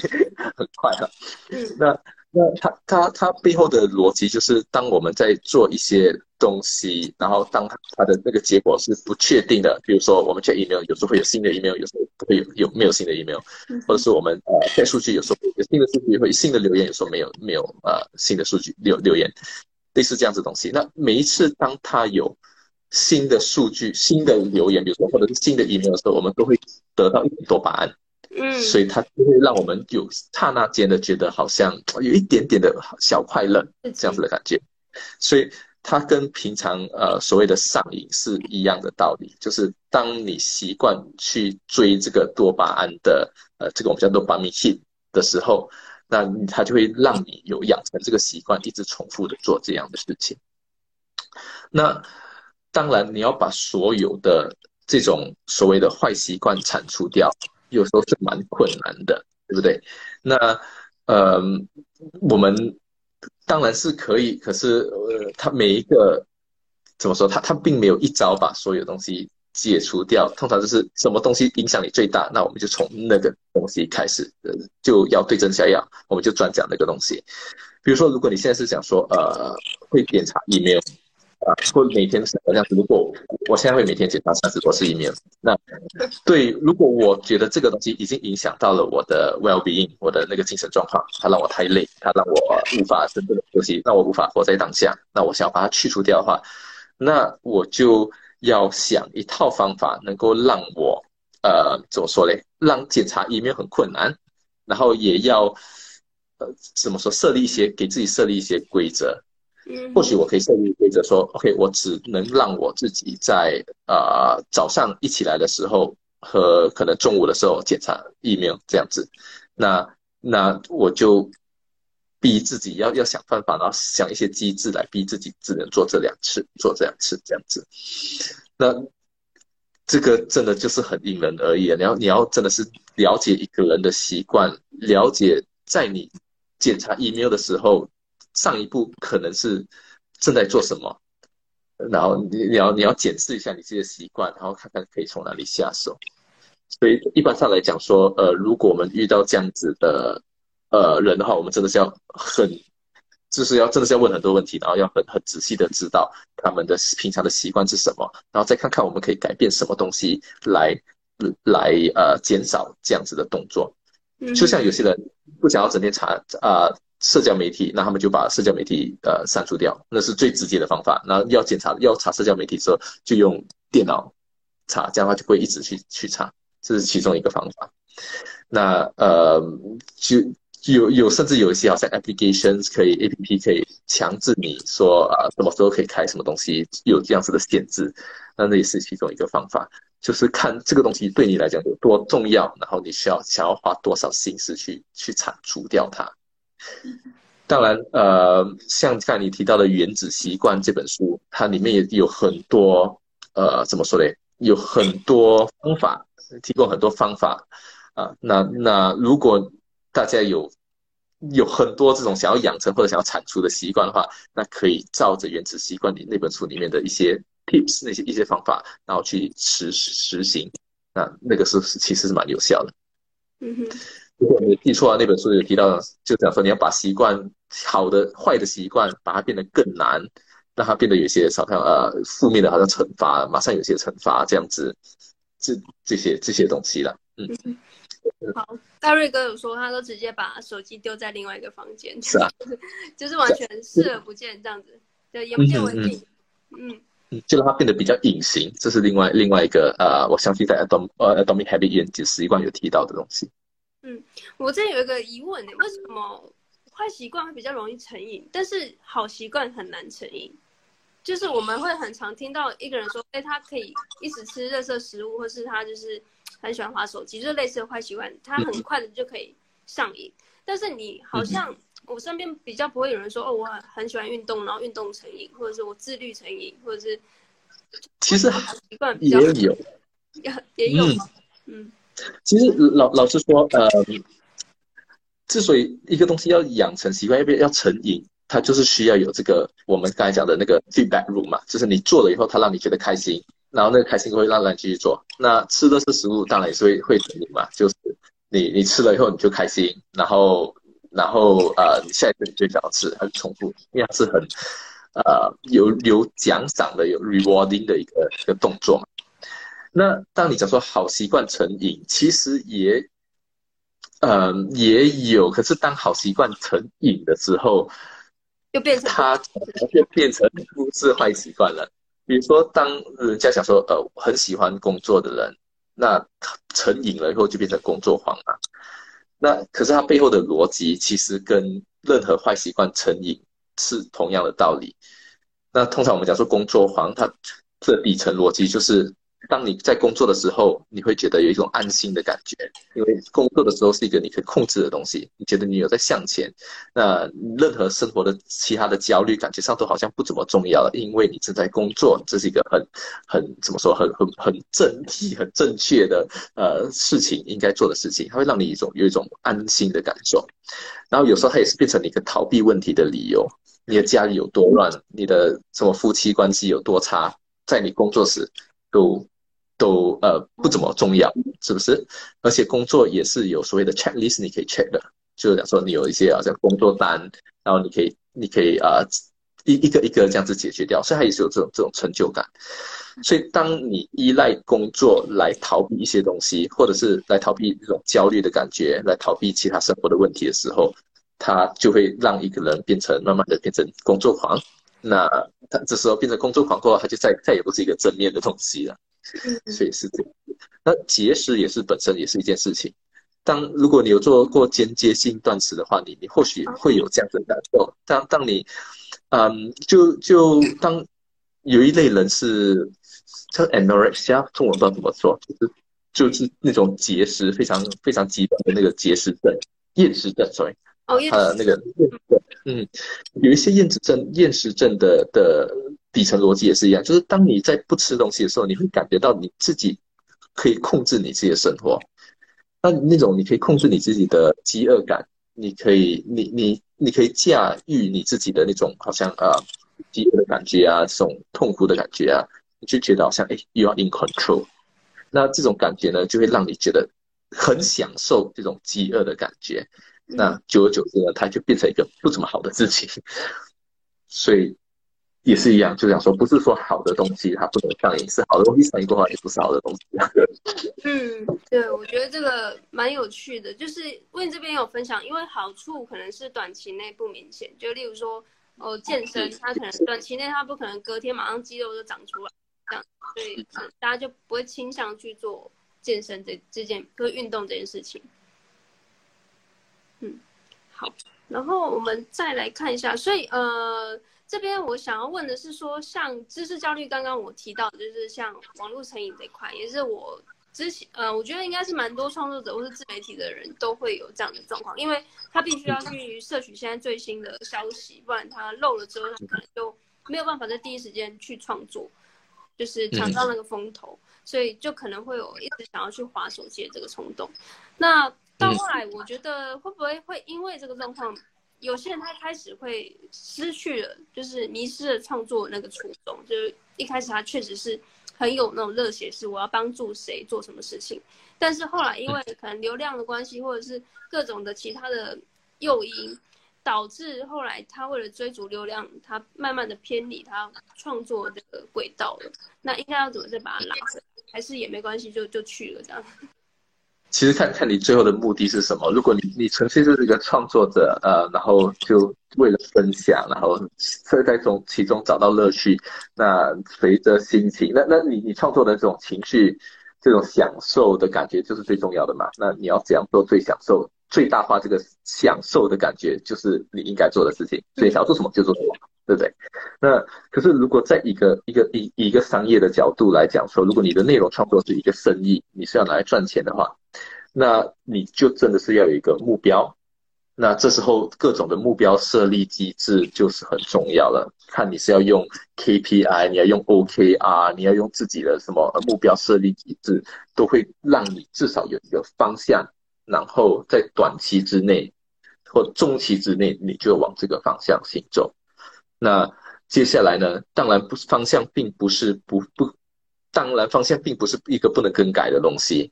很快啊。嗯，那。那它它它背后的逻辑就是，当我们在做一些东西，然后当它的那个结果是不确定的，比如说我们 check email，有时候会有新的 email，有时候不会有有没有新的 email，或者是我们呃 check 数据，有时候有新的数据，会有新的留言，有时候没有没有呃新的数据留留言，类似这样子东西。那每一次当它有新的数据、新的留言，比如说或者是新的 email 的时候，我们都会得到一点多巴胺。嗯，所以它就会让我们有刹那间的觉得好像有一点点的小快乐这样子的感觉，所以它跟平常呃所谓的上瘾是一样的道理，就是当你习惯去追这个多巴胺的呃这个我们叫做 dopamine hit 的时候，那它就会让你有养成这个习惯，一直重复的做这样的事情。那当然你要把所有的这种所谓的坏习惯铲除掉。有时候是蛮困难的，对不对？那，呃，我们当然是可以，可是呃，他每一个怎么说？他他并没有一招把所有东西解除掉。通常就是什么东西影响你最大，那我们就从那个东西开始，呃，就要对症下药，我们就专讲那个东西。比如说，如果你现在是想说，呃，会检查 email。啊，或每天是这样子。如果我现在会每天检查三十多次 email，那对，如果我觉得这个东西已经影响到了我的 well-being，我的那个精神状况，它让我太累，它让我无法真正的休息，那我无法活在当下，那我想要把它去除掉的话，那我就要想一套方法，能够让我呃怎么说嘞？让检查一面很困难，然后也要呃怎么说？设立一些给自己设立一些规则。或许我可以设立规则说，OK，我只能让我自己在呃早上一起来的时候和可能中午的时候检查 email 这样子，那那我就逼自己要要想办法，然后想一些机制来逼自己只能做这两次，做这两次这样子。那这个真的就是很因人而异，你要你要真的是了解一个人的习惯，了解在你检查 email 的时候。上一步可能是正在做什么，然后你你要你要检视一下你自己的习惯，然后看看可以从哪里下手。所以一般上来讲说，呃，如果我们遇到这样子的呃人的话，我们真的是要很，就是要真的是要问很多问题，然后要很很仔细的知道他们的平常的习惯是什么，然后再看看我们可以改变什么东西来来呃减少这样子的动作。就像有些人不想要整天查啊。呃社交媒体，那他们就把社交媒体呃删除掉，那是最直接的方法。那要检查要查社交媒体的时候，就用电脑查，这样的话就会一直去去查，这是其中一个方法。那呃，就有有甚至有一些好像 applications 可以 APP 可以强制你说啊什么时候可以开什么东西，有这样子的限制，那那也是其中一个方法。就是看这个东西对你来讲有多重要，然后你需要想要花多少心思去去铲除掉它。当然，呃，像刚才你提到的《原子习惯》这本书，它里面也有很多，呃，怎么说嘞？有很多方法，提供很多方法啊。那那如果大家有有很多这种想要养成或者想要铲除的习惯的话，那可以照着《原子习惯》里那本书里面的一些 tips 那些一些方法，然后去实实行。那那个是其实是蛮有效的。嗯哼。如果你记错啊，那本书有提到，就讲说你要把习惯好的、坏的习惯，把它变得更难，让它变得有些好像呃负面的，好像惩罚，马上有些惩罚这样子，这这些这些东西了。嗯，好，大瑞哥有说，他都直接把手机丢在另外一个房间，是啊，就是完全视而不见这样子，对，眼不见为净。嗯嗯，就让它变得比较隐形，这是另外另外一个呃，我相信在 Atom 呃 Atomic Habit 原子习惯有提到的东西。嗯，我这有一个疑问呢，为什么坏习惯会比较容易成瘾，但是好习惯很难成瘾？就是我们会很常听到一个人说，哎，他可以一直吃热色食物，或是他就是很喜欢滑手机，就是类似的坏习惯，他很快的就可以上瘾。但是你好像我身边比较不会有人说，哦，我很喜欢运动，然后运动成瘾，或者是我自律成瘾，或者是其实好习惯比较也有，也也有吗？嗯。嗯其实老老实说，呃，之所以一个东西要养成习惯，要不要成瘾，它就是需要有这个我们刚才讲的那个 feedback loop 嘛，就是你做了以后，它让你觉得开心，然后那个开心会让人继续做。那吃的是食物，当然也是会会成瘾嘛，就是你你吃了以后你就开心，然后然后呃，你下一次你就想要吃，很重复，因为它是很呃有有奖赏的，有 rewarding 的一个一个动作嘛。那当你讲说好习惯成瘾，其实也，呃，也有。可是当好习惯成瘾的时候，就变成它就变成不是坏习惯了。比如说，当人家想说，呃，很喜欢工作的人，那成瘾了以后就变成工作狂了。那可是他背后的逻辑其实跟任何坏习惯成瘾是同样的道理。那通常我们讲说工作狂，它的底层逻辑就是。当你在工作的时候，你会觉得有一种安心的感觉，因为工作的时候是一个你可以控制的东西，你觉得你有在向前，那任何生活的其他的焦虑感觉上都好像不怎么重要了，因为你正在工作，这是一个很很怎么说，很很很正义、很正确的呃事情，应该做的事情，它会让你一种有一种安心的感受。然后有时候它也是变成你一个逃避问题的理由，你的家里有多乱，你的什么夫妻关系有多差，在你工作时都。都呃不怎么重要，是不是？而且工作也是有所谓的 checklist，你可以 check 的，就是讲说你有一些好像工作单，然后你可以你可以啊、一一个一个这样子解决掉，所以它也是有这种这种成就感。所以当你依赖工作来逃避一些东西，或者是来逃避这种焦虑的感觉，来逃避其他生活的问题的时候，它就会让一个人变成慢慢的变成工作狂。那他这时候变成工作狂过后，他就再再也不是一个正面的东西了。所以是这样，那节食也是本身也是一件事情。当如果你有做过间接性断食的话，你你或许会有这样的感受。当当你，嗯，就就当有一类人是叫 anorexia，中文不知道怎么说，就是就是那种节食非常非常极端的那个节食症、厌食症，sorry，他的那个厌食症，嗯，有一些厌食症、厌食症的的。底层逻辑也是一样，就是当你在不吃东西的时候，你会感觉到你自己可以控制你自己的生活。那那种你可以控制你自己的饥饿感，你可以，你你你可以驾驭你自己的那种好像呃饥饿的感觉啊，这种痛苦的感觉啊，你就觉得好像哎，you are in control。那这种感觉呢，就会让你觉得很享受这种饥饿的感觉。那久而久之呢，它就变成一个不怎么好的事情。所以。也是一样，就想说，不是说好的东西它不能上瘾，是好的东西上瘾过后也不是好的东西。嗯，对，我觉得这个蛮有趣的，就是 Win 这边有分享，因为好处可能是短期内不明显，就例如说，哦，健身，它可能短期内它不可能隔天马上肌肉就长出来，这样，所以大家就不会倾向去做健身这这件，就是运动这件事情。嗯，好，然后我们再来看一下，所以呃。这边我想要问的是说，像知识焦虑，刚刚我提到的就是像网络成瘾这一块，也是我之前呃，我觉得应该是蛮多创作者或是自媒体的人都会有这样的状况，因为他必须要去摄取现在最新的消息，不然他漏了之后，他可能就没有办法在第一时间去创作，就是抢到那个风头，所以就可能会有一直想要去划手机的这个冲动。那到后来，我觉得会不会会因为这个状况？有些人他开始会失去了，就是迷失了创作那个初衷。就是一开始他确实是很有那种热血，是我要帮助谁做什么事情。但是后来因为可能流量的关系，或者是各种的其他的诱因，导致后来他为了追逐流量，他慢慢的偏离他创作这个轨道了。那应该要怎么再把他拉回来？还是也没关系，就就去了这样。其实看看你最后的目的是什么。如果你你纯粹就是一个创作者，呃，然后就为了分享，然后在在中其中找到乐趣，那随着心情，那那你你创作的这种情绪，这种享受的感觉就是最重要的嘛。那你要怎样做最享受，最大化这个享受的感觉，就是你应该做的事情。所以想要做什么就做什么，对不对？那可是如果在一个一个一一个商业的角度来讲说，如果你的内容创作是一个生意，你是要拿来赚钱的话。那你就真的是要有一个目标，那这时候各种的目标设立机制就是很重要了。看你是要用 KPI，你要用 OKR，你要用自己的什么目标设立机制，都会让你至少有一个方向，然后在短期之内或中期之内，你就往这个方向行走。那接下来呢？当然不方向，并不是不不，当然方向并不是一个不能更改的东西。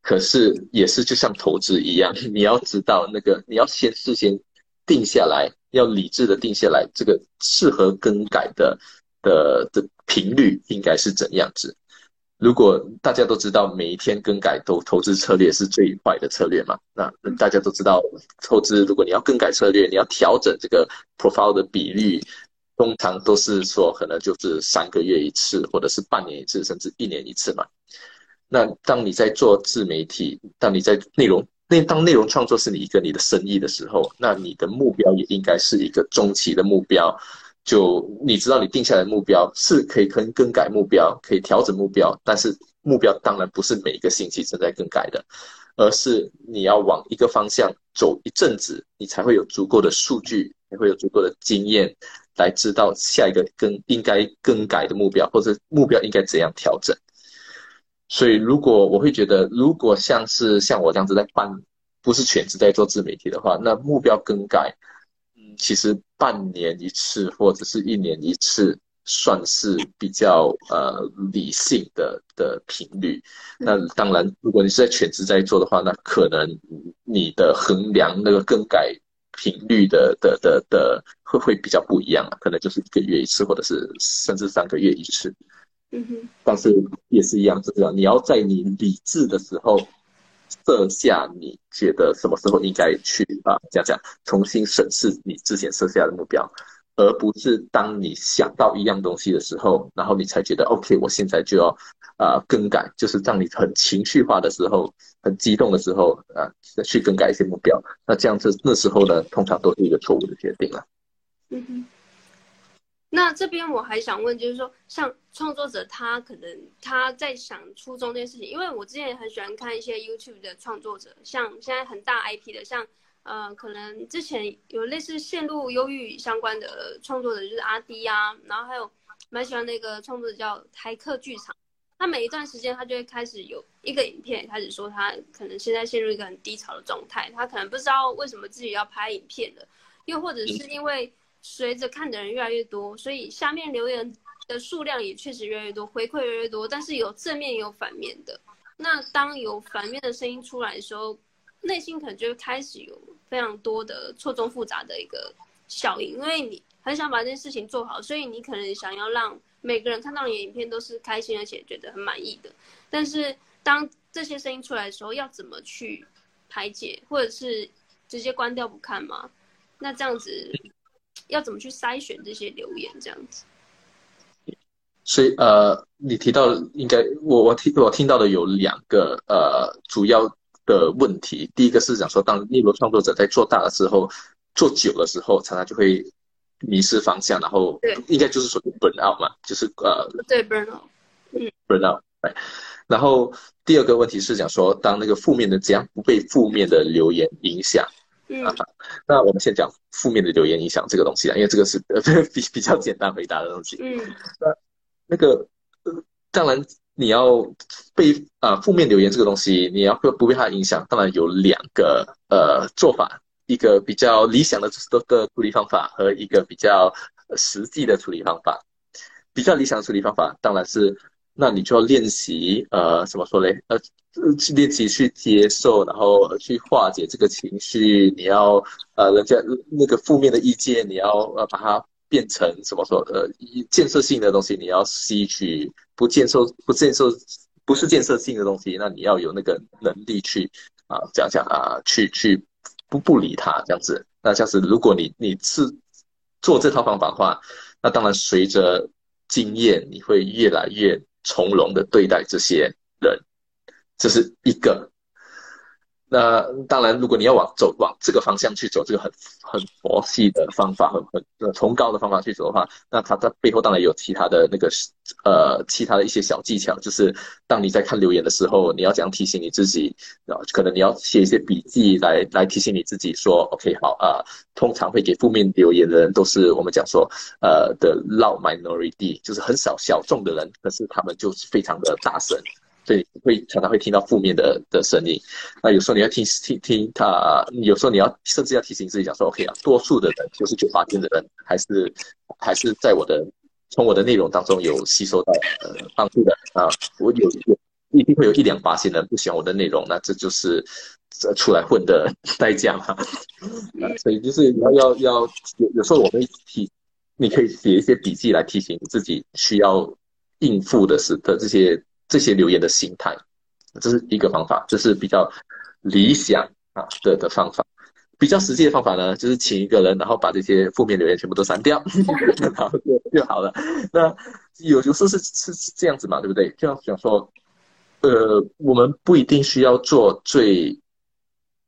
可是也是就像投资一样，你要知道那个，你要先事先定下来，要理智的定下来，这个适合更改的的的频率应该是怎样子。如果大家都知道每一天更改都投资策略是最坏的策略嘛，那大家都知道投资，如果你要更改策略，你要调整这个 profile 的比率，通常都是说可能就是三个月一次，或者是半年一次，甚至一年一次嘛。那当你在做自媒体，当你在内容那当内容创作是你一个你的生意的时候，那你的目标也应该是一个中期的目标。就你知道你定下来目标是可以更更改目标，可以调整目标，但是目标当然不是每一个星期正在更改的，而是你要往一个方向走一阵子，你才会有足够的数据，才会有足够的经验来知道下一个更应该更改的目标，或者目标应该怎样调整。所以，如果我会觉得，如果像是像我这样子在办，不是全职在做自媒体的话，那目标更改，嗯，其实半年一次或者是一年一次，算是比较呃理性的的频率。那当然，如果你是在全职在做的话，那可能你的衡量那个更改频率的的的的会会比较不一样啊，可能就是一个月一次，或者是甚至三个月一次。嗯哼，但是也是一样，就是这样。你要在你理智的时候设下你觉得什么时候应该去啊，这样讲，重新审视你之前设下的目标，而不是当你想到一样东西的时候，然后你才觉得 OK，我现在就要啊更改，就是让你很情绪化的时候、很激动的时候啊，去更改一些目标。那这样子那时候呢，通常都是一个错误的决定了。嗯哼。那这边我还想问，就是说，像创作者他可能他在想初衷这件事情，因为我之前也很喜欢看一些 YouTube 的创作者，像现在很大 IP 的，像呃，可能之前有类似陷入忧郁相关的创作者，就是阿迪啊，然后还有蛮喜欢那个创作者叫台客剧场，他每一段时间他就会开始有一个影片开始说他可能现在陷入一个很低潮的状态，他可能不知道为什么自己要拍影片的，又或者是因为。随着看的人越来越多，所以下面留言的数量也确实越来越多，回馈越来越多。但是有正面也有反面的。那当有反面的声音出来的时候，内心可能就开始有非常多的错综复杂的一个效应。因为你很想把这件事情做好，所以你可能想要让每个人看到你的影片都是开心而且觉得很满意的。但是当这些声音出来的时候，要怎么去排解，或者是直接关掉不看吗？那这样子。要怎么去筛选这些留言这样子？所以呃，你提到应该我我听我听到的有两个呃主要的问题。第一个是讲说，当内容创作者在做大的时候，做久了时候，常常就会迷失方向，然后对，应该就是属于 burn out 嘛，就是呃，对 burn out，嗯，burn out，对。然后第二个问题是讲说，当那个负面的怎样不被负面的留言影响？嗯，那我们先讲负面的留言影响这个东西啊，因为这个是 比比较简单回答的东西。嗯，那那个当然你要被啊负面留言这个东西，你要不不被它影响，当然有两个呃做法，一个比较理想的的的处理方法和一个比较实际的处理方法。比较理想的处理方法当然是。那你就要练习，呃，怎么说嘞？呃，去练习去接受，然后去化解这个情绪。你要，呃，人家那个负面的意见，你要呃把它变成怎么说？呃，建设性的东西，你要吸取；不建设、不建设、不是建设性的东西，那你要有那个能力去啊，讲讲啊，去去不不理他这样子。那像是如果你你是做这套方法的话，那当然随着经验，你会越来越。从容的对待这些人，这是一个。那当然，如果你要往走往这个方向去走，这个很很佛系的方法，很很崇高的方法去走的话，那它在背后当然有其他的那个呃其他的一些小技巧，就是当你在看留言的时候，你要怎样提醒你自己，啊，可能你要写一些笔记来来提醒你自己说，OK，好啊，通常会给负面留言的人都是我们讲说呃的 loud minority，就是很少小众的人，可是他们就是非常的大声。所以会常常会听到负面的的声音，那有时候你要听听听他，有时候你要甚至要提醒自己讲说，OK 啊，多数的人就是九八天的人，还是还是在我的从我的内容当中有吸收到呃帮助的啊，我有有一定会有一两八千人不喜欢我的内容，那这就是出来混的代价嘛，所以就是你要要要有有时候我们提，你可以写一些笔记来提醒自己需要应付的是的这些。这些留言的心态，这是一个方法，这是比较理想啊的的方法。比较实际的方法呢，就是请一个人，然后把这些负面留言全部都删掉，然后就就好了。那有有时候是是是这样子嘛，对不对？就要想说，呃，我们不一定需要做最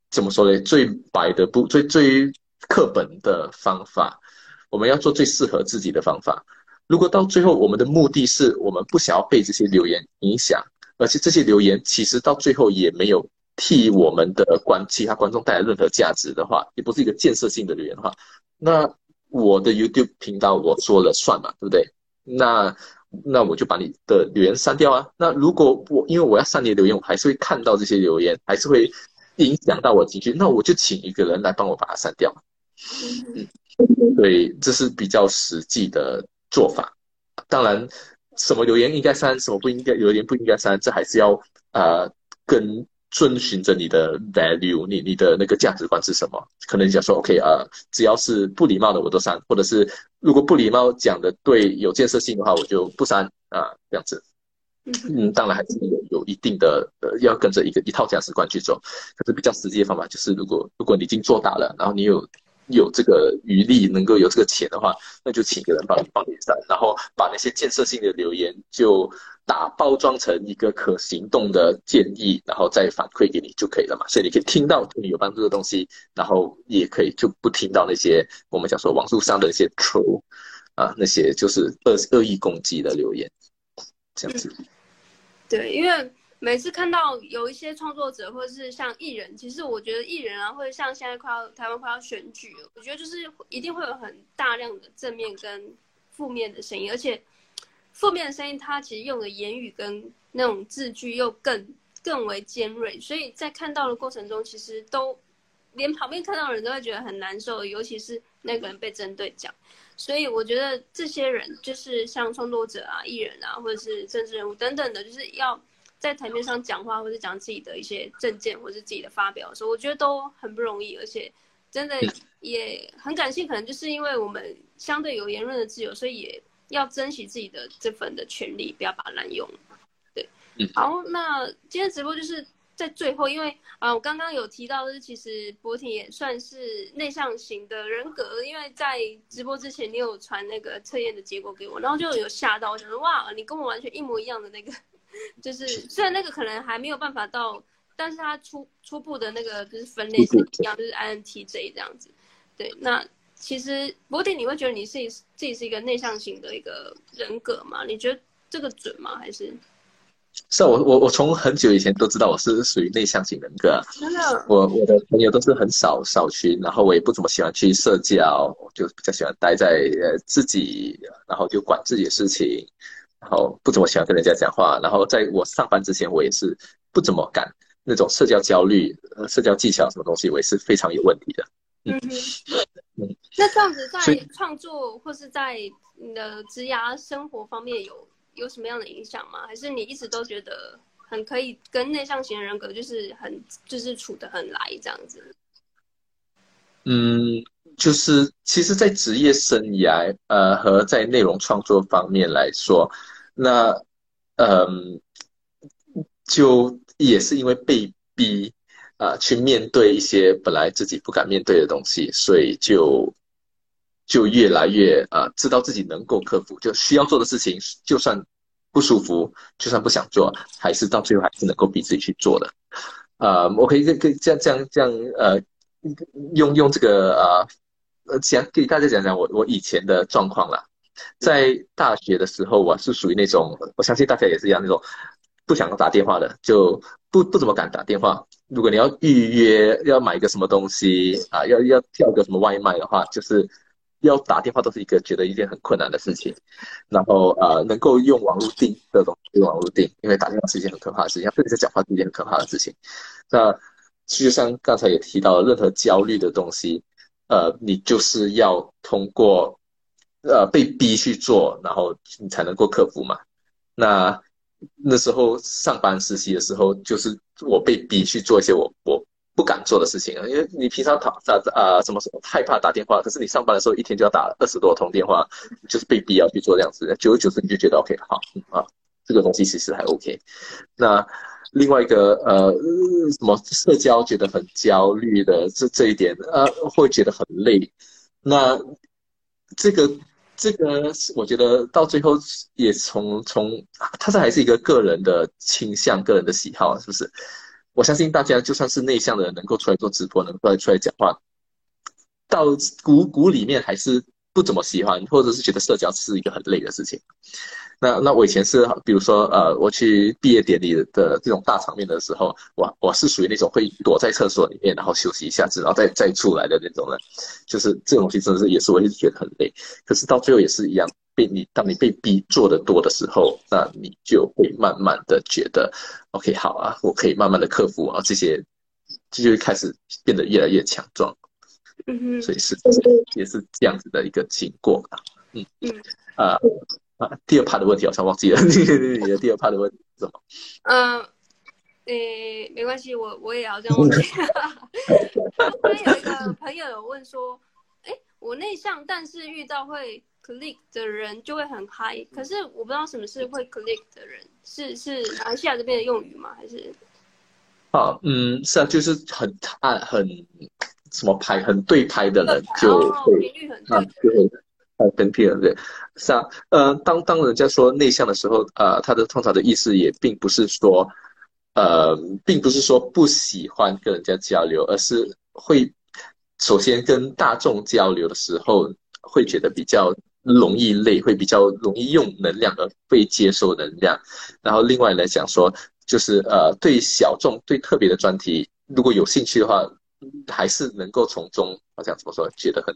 怎么说呢？最白的不最最课本的方法，我们要做最适合自己的方法。如果到最后，我们的目的是我们不想要被这些留言影响，而且这些留言其实到最后也没有替我们的观其他观众带来任何价值的话，也不是一个建设性的留言的话，那我的 YouTube 频道我说了算嘛，对不对？那那我就把你的留言删掉啊。那如果我因为我要删你的留言，我还是会看到这些留言，还是会影响到我情绪，那我就请一个人来帮我把它删掉。嗯，对这是比较实际的。做法，当然，什么留言应该删，什么不应该留言不应该删，这还是要呃跟遵循着你的 value，你你的那个价值观是什么？可能你想说 OK 啊、呃，只要是不礼貌的我都删，或者是如果不礼貌讲的对有建设性的话，我就不删啊，这样子。嗯，当然还是有有一定的呃，要跟着一个一套价值观去走。可是比较实际的方法就是，如果如果你已经做大了，然后你有。有这个余力，能够有这个钱的话，那就请一个人帮你帮你删，然后把那些建设性的留言就打包装成一个可行动的建议，然后再反馈给你就可以了嘛。所以你可以听到对你有帮助的东西，然后也可以就不听到那些我们讲说网络上的一些 troll 啊，那些就是恶恶意攻击的留言，这样子。对，因为。每次看到有一些创作者或者是像艺人，其实我觉得艺人啊，或者像现在快要台湾快要选举了，我觉得就是一定会有很大量的正面跟负面的声音，而且负面的声音它其实用的言语跟那种字句又更更为尖锐，所以在看到的过程中，其实都连旁边看到的人都会觉得很难受，尤其是那个人被针对讲，所以我觉得这些人就是像创作者啊、艺人啊，或者是政治人物等等的，就是要。在台面上讲话，或者讲自己的一些政见，或者是自己的发表的时候，我觉得都很不容易，而且真的也很感谢，可能就是因为我们相对有言论的自由，所以也要珍惜自己的这份的权利，不要把它滥用。对，好，那今天直播就是在最后，因为啊、呃，我刚刚有提到就是，其实博婷也算是内向型的人格，因为在直播之前你有传那个测验的结果给我，然后就有吓到，我想说哇，你跟我完全一模一样的那个。就是虽然那个可能还没有办法到，但是它初初步的那个就是分类是一样，就是 INTJ 这样子。对，那其实博婷，你会觉得你自己自己是一个内向型的一个人格吗？你觉得这个准吗？还是？是啊，我我我从很久以前都知道我是属于内向型人格。真的，我我的朋友都是很少少群，然后我也不怎么喜欢去社交，我就比较喜欢待在呃自己，然后就管自己的事情，然后不怎么喜欢跟人家讲话。然后在我上班之前，我也是不怎么敢那种社交焦虑、呃社交技巧什么东西，我也是非常有问题的。嗯嗯，那这样子在创作或是在你的职涯生活方面有？有什么样的影响吗？还是你一直都觉得很可以跟内向型人格就是很就是处得很来这样子？嗯，就是其实，在职业生涯呃和在内容创作方面来说，那嗯，就也是因为被逼啊、去面对一些本来自己不敢面对的东西，所以就。就越来越呃，知道自己能够克服，就需要做的事情，就算不舒服，就算不想做，还是到最后还是能够逼自己去做的。呃，我可以跟跟这样这样这样呃，用用这个呃呃讲给大家讲讲我我以前的状况啦。在大学的时候，我是属于那种，我相信大家也是一样那种不想打电话的，就不不怎么敢打电话。如果你要预约要买一个什么东西啊，要要叫个什么外卖的话，就是。要打电话都是一个觉得一件很困难的事情，然后呃，能够用网络订这种用网络订，因为打电话是一件很可怕的事情，特别是讲话是一件很可怕的事情。那就像刚才也提到了，任何焦虑的东西，呃，你就是要通过呃被逼去做，然后你才能够克服嘛。那那时候上班实习的时候，就是我被逼去做一些我我。不敢做的事情啊，因为你平常打打啊什么什么害怕打电话，可是你上班的时候一天就要打二十多通电话，就是被逼要去做这样子。久而久之你就觉得 OK 好啊，这个东西其实还 OK。那另外一个呃什么社交觉得很焦虑的这这一点呃会觉得很累。那这个这个我觉得到最后也从从它这还是一个个人的倾向、个人的喜好，是不是？我相信大家，就算是内向的人，能够出来做直播，能够出来讲话，到骨骨里面还是不怎么喜欢，或者是觉得社交是一个很累的事情。那那我以前是，比如说，呃，我去毕业典礼的这种大场面的时候，我我是属于那种会躲在厕所里面，然后休息一下子，然后再再出来的那种人。就是这种东西真的是也是我一直觉得很累。可是到最后也是一样。被你，当你被逼做的多的时候，那你就会慢慢的觉得，OK，好啊，我可以慢慢的克服啊这些，这就会开始变得越来越强壮。所以是也是这样子的一个经过吧。嗯嗯啊啊，第二 part 的问题好像忘记了，你你的第二 part 的问题是什么？嗯，诶、欸，没关系，我我也要这样问。刚有一个朋友有问说，哎、欸，我内向，但是遇到会。click 的人就会很嗨，可是我不知道什么是会 click 的人，是是马来西亚这边的用语吗？还是？啊，嗯，是啊，就是很按很什么拍很对拍的人就会频率很对，就会很跟屁了，对，是啊，呃，当当人家说内向的时候，呃，他的通常的意思也并不是说，呃，并不是说不喜欢跟人家交流，而是会首先跟大众交流的时候会觉得比较。容易累，会比较容易用能量而被接受能量。然后另外来讲说，就是呃，对小众、对特别的专题，如果有兴趣的话，还是能够从中好像怎么说，觉得很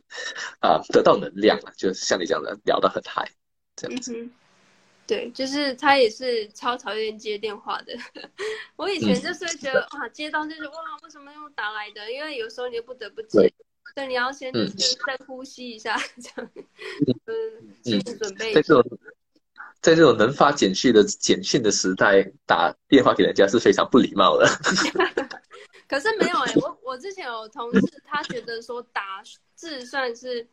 啊、呃，得到能量了，就像你讲的，聊得很嗨，这样子。嗯、对，就是他也是超讨厌接电话的。我以前就是会觉得、嗯、哇，接到就是哇，为什么用打来的？因为有时候你就不得不接。对，你要先就是再呼吸一下，嗯、这样，嗯，先准备。在这种在这种能发简讯的简讯的时代，打电话给人家是非常不礼貌的。可是没有哎、我我之前有同事，他觉得说打字算是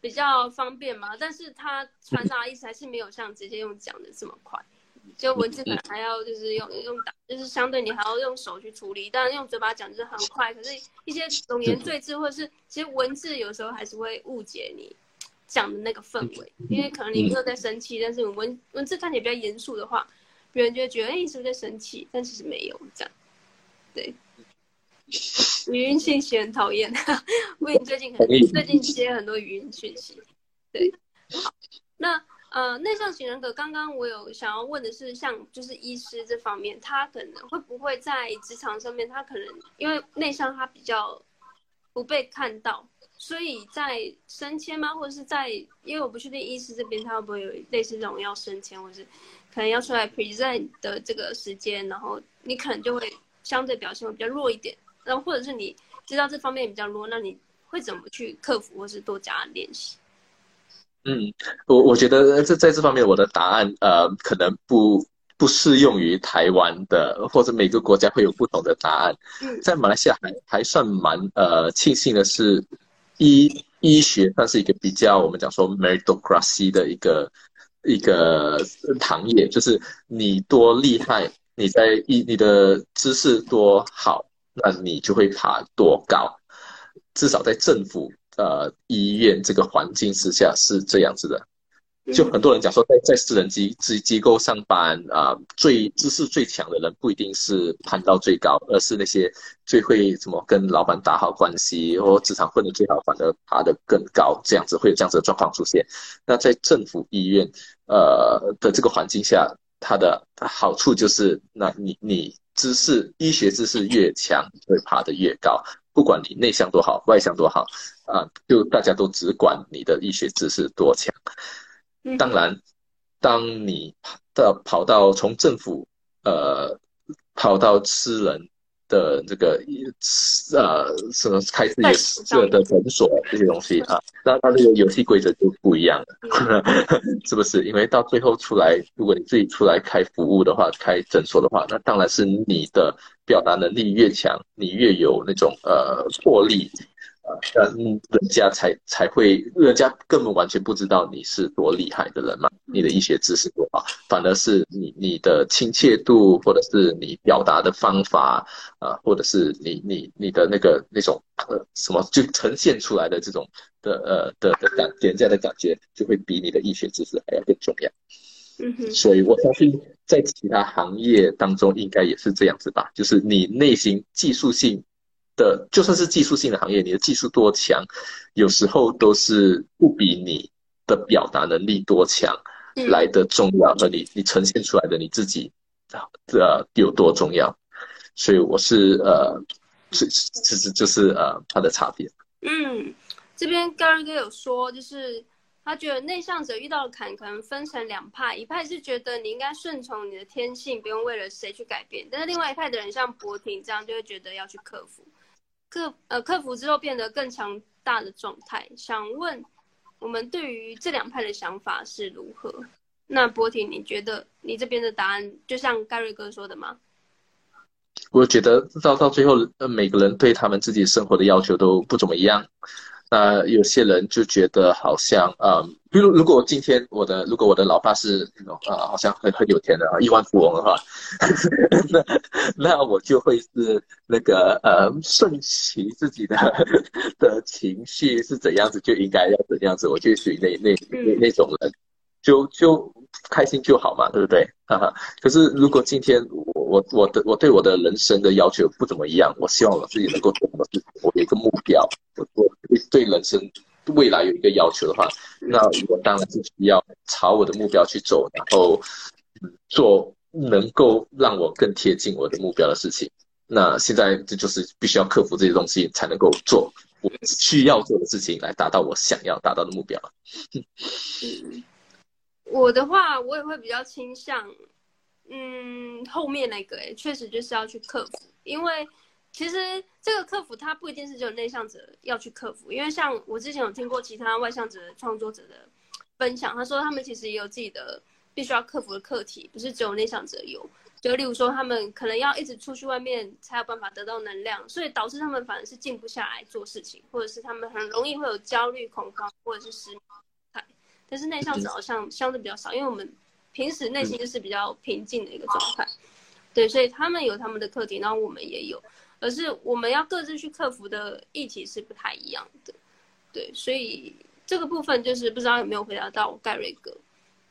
比较方便嘛，但是他传达意思还是没有像直接用讲的这么快。就文字可能还要就是用用打，就是相对你还要用手去处理，但用嘴巴讲就是很快。可是，一些冗言赘字或者是其实文字有时候还是会误解你讲的那个氛围，因为可能你没有在生气，但是文文字看起来比较严肃的话，别人就会觉得哎、你是不是在生气？但其实没有这样。对，语音信息很讨厌，因为你最近很最近接很多语音讯息。对，好，那呃，内向型人格，刚刚我有想要问的是，像就是医师这方面，他可能会不会在职场上面，他可能因为内向，他比较不被看到。所以在升迁吗？或者是在，因为我不确定医师这边他会不会有类似这种要升迁，或者是可能要出来 present 的这个时间，然后你可能就会相对表现会比较弱一点。然后或者是你知道这方面比较弱，那你会怎么去克服，或是多加练习？嗯，我我觉得这在这方面我的答案呃可能不不适用于台湾的，或者每个国家会有不同的答案。嗯，在马来西亚还还算蛮呃庆幸的是。医医学算是一个比较我们讲说 meritocracy 的一个一个行业，就是你多厉害，你在医你的知识多好，那你就会爬多高。至少在政府呃医院这个环境之下是这样子的。就很多人讲说在，在在私人机机机构上班啊、呃，最知识最强的人不一定是攀到最高，而是那些最会怎么跟老板打好关系，或职场混得最好，反而爬得更高，这样子会有这样子的状况出现。那在政府医院呃的这个环境下，它的好处就是，那你你知识医学知识越强，会爬得越高，不管你内向多好，外向多好啊、呃，就大家都只管你的医学知识多强。当然，当你到跑到从政府呃跑到私人的这个呃什么开自己设的诊所这些东西啊，那它这个游戏规则就不一样了，是不是？因为到最后出来，如果你自己出来开服务的话，开诊所的话，那当然是你的表达能力越强，你越有那种呃魄力。嗯，人家才才会，人家根本完全不知道你是多厉害的人嘛，你的医学知识多好，反而是你你的亲切度，或者是你表达的方法，啊、呃，或者是你你你的那个那种呃什么，就呈现出来的这种的呃的的感，人家的感觉就会比你的医学知识还要更重要。嗯哼，所以我相信在其他行业当中应该也是这样子吧，就是你内心技术性。的就算是技术性的行业，你的技术多强，有时候都是不比你的表达能力多强来的重要，和你你呈现出来的你自己呃有多重要。所以我是呃，其实就是呃它的差别。嗯，这边 Gary 哥有说，就是他觉得内向者遇到的坎可能分成两派，一派是觉得你应该顺从你的天性，不用为了谁去改变，但是另外一派的人像博婷这样，就会觉得要去克服。克呃克服之后变得更强大的状态，想问我们对于这两派的想法是如何？那博婷，你觉得你这边的答案就像盖瑞哥说的吗？我觉得到到最后，呃，每个人对他们自己生活的要求都不怎么一样。那有些人就觉得好像，呃，比如如果今天我的如果我的老爸是那种啊，好像很很有钱的啊，亿万富翁的话，那那我就会是那个呃，顺其自己的 的情绪是怎样子就应该要怎样子，我就属于那那那那种人，就就开心就好嘛，对不对？哈哈。可是如果今天我我我的我对我的人生的要求不怎么样，我希望我自己能够做什么事情，我有一个目标，我我。对人生未来有一个要求的话，那我当然是需要朝我的目标去走，然后做能够让我更贴近我的目标的事情。那现在这就是必须要克服这些东西，才能够做我需要做的事情，来达到我想要达到的目标。嗯，我的话，我也会比较倾向，嗯，后面那个，诶，确实就是要去克服，因为。其实这个克服，它不一定是只有内向者要去克服，因为像我之前有听过其他外向者创作者的分享，他说他们其实也有自己的必须要克服的课题，不是只有内向者有。就例如说，他们可能要一直出去外面才有办法得到能量，所以导致他们反而是静不下来做事情，或者是他们很容易会有焦虑、恐慌，或者是失眠。但是内向者好像相对比较少，因为我们平时内心就是比较平静的一个状态。对，所以他们有他们的课题，然后我们也有。而是我们要各自去克服的议题是不太一样的，对，所以这个部分就是不知道有没有回答到盖瑞哥。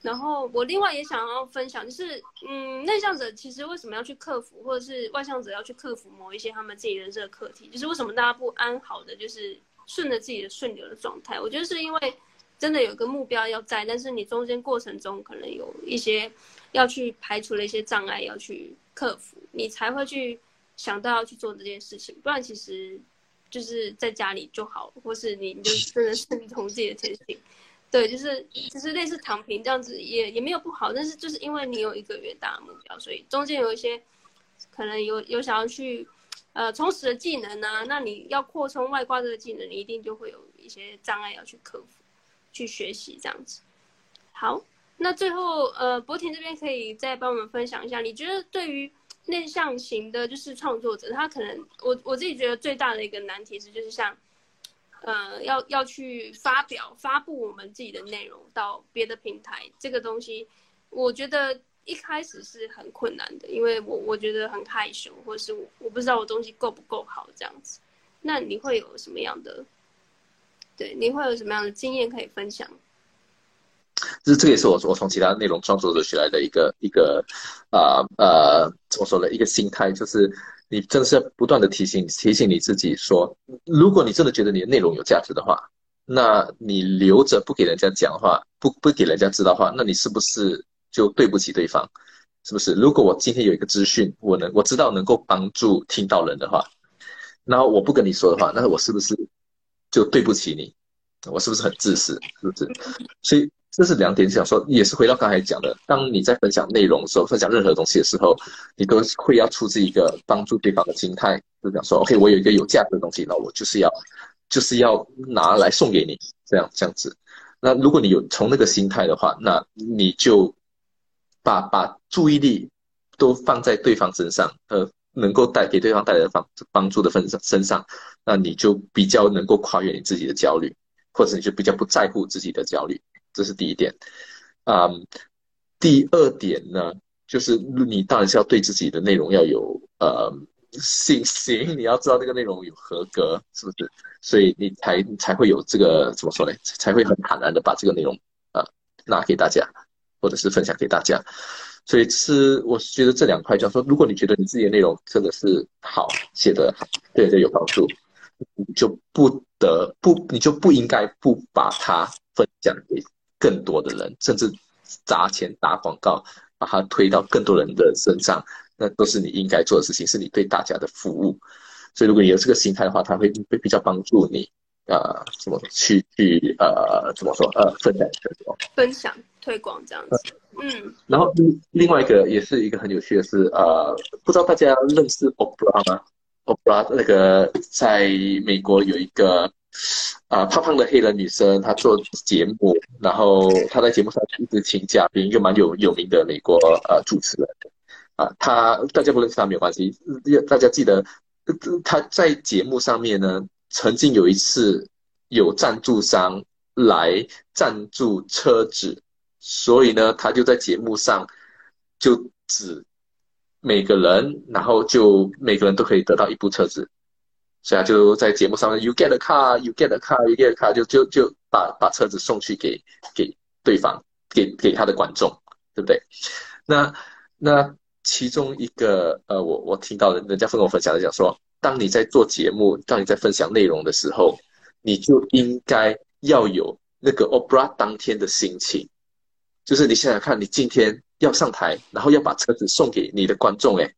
然后我另外也想要分享，就是嗯，内向者其实为什么要去克服，或者是外向者要去克服某一些他们自己人生的课题，就是为什么大家不安好的，就是顺着自己的顺流的状态？我觉得是因为真的有个目标要在，但是你中间过程中可能有一些要去排除的一些障碍要去克服，你才会去想到要去做这件事情。不然其实就是在家里就好，或是你你就真的顺从自己的天性。对，就是就是类似躺平这样子也，也也没有不好，但是就是因为你有一个远大的目标，所以中间有一些可能有有想要去呃充实的技能啊，那你要扩充外挂这个技能，你一定就会有一些障碍要去克服，去学习这样子。好，那最后呃，博婷这边可以再帮我们分享一下，你觉得对于内向型的就是创作者，他可能我我自己觉得最大的一个难题是，就是像。呃，要要去发表、发布我们自己的内容到别的平台，这个东西，我觉得一开始是很困难的，因为我我觉得很害羞，或是我我不知道我东西够不够好这样子。那你会有什么样的？对，你会有什么样的经验可以分享？这这个也是我我从其他内容创作者学来的一个一个啊呃，呃怎么说呢？一个心态就是。你真的是要不断的提醒提醒你自己说，如果你真的觉得你的内容有价值的话，那你留着不给人家讲话，不不给人家知道话，那你是不是就对不起对方？是不是？如果我今天有一个资讯，我能我知道能够帮助听到人的话，然后我不跟你说的话，那我是不是就对不起你？我是不是很自私？是不是？所以。这是两点想说，也是回到刚才讲的，当你在分享内容的时候，分享任何东西的时候，你都会要出自一个帮助对方的心态，就讲说，OK，我有一个有价值的东西，那我就是要，就是要拿来送给你，这样这样子。那如果你有从那个心态的话，那你就把把注意力都放在对方身上，呃，能够带给对方带来的帮帮助的分身上，那你就比较能够跨越你自己的焦虑，或者你就比较不在乎自己的焦虑。这是第一点，嗯，第二点呢，就是你当然是要对自己的内容要有呃信心，你要知道这个内容有合格，是不是？所以你才才会有这个怎么说呢？才会很坦然的把这个内容呃拿给大家，或者是分享给大家。所以是我是觉得这两块，就是说，如果你觉得你自己的内容真的是好，写得好，对人有帮助，你就不得不，你就不应该不把它分享给。更多的人，甚至砸钱打广告，把它推到更多人的身上，那都是你应该做的事情，是你对大家的服务。所以，如果你有这个心态的话，它会会比较帮助你，呃，怎么去去呃，怎么说呃，分享推广，分享推广这样子。嗯。然后另另外一个也是一个很有趣的是，呃，不知道大家认识 Oprah 吗？Oprah 那个在美国有一个。啊，胖胖的黑人女生，她做节目，然后她在节目上一直请嘉宾，一个蛮有有名的美国呃主持人。啊，她大家不认识她没有关系，大家记得她在节目上面呢，曾经有一次有赞助商来赞助车子，所以呢，他就在节目上就指每个人，然后就每个人都可以得到一部车子。所以就在节目上面，You get a car, you get a car, you get a car，就就就把把车子送去给给对方，给给他的观众，对不对？那那其中一个呃，我我听到人家跟我分享的讲说，当你在做节目，当你在分享内容的时候，你就应该要有那个 Oprah 当天的心情，就是你想想看，你今天要上台，然后要把车子送给你的观众，诶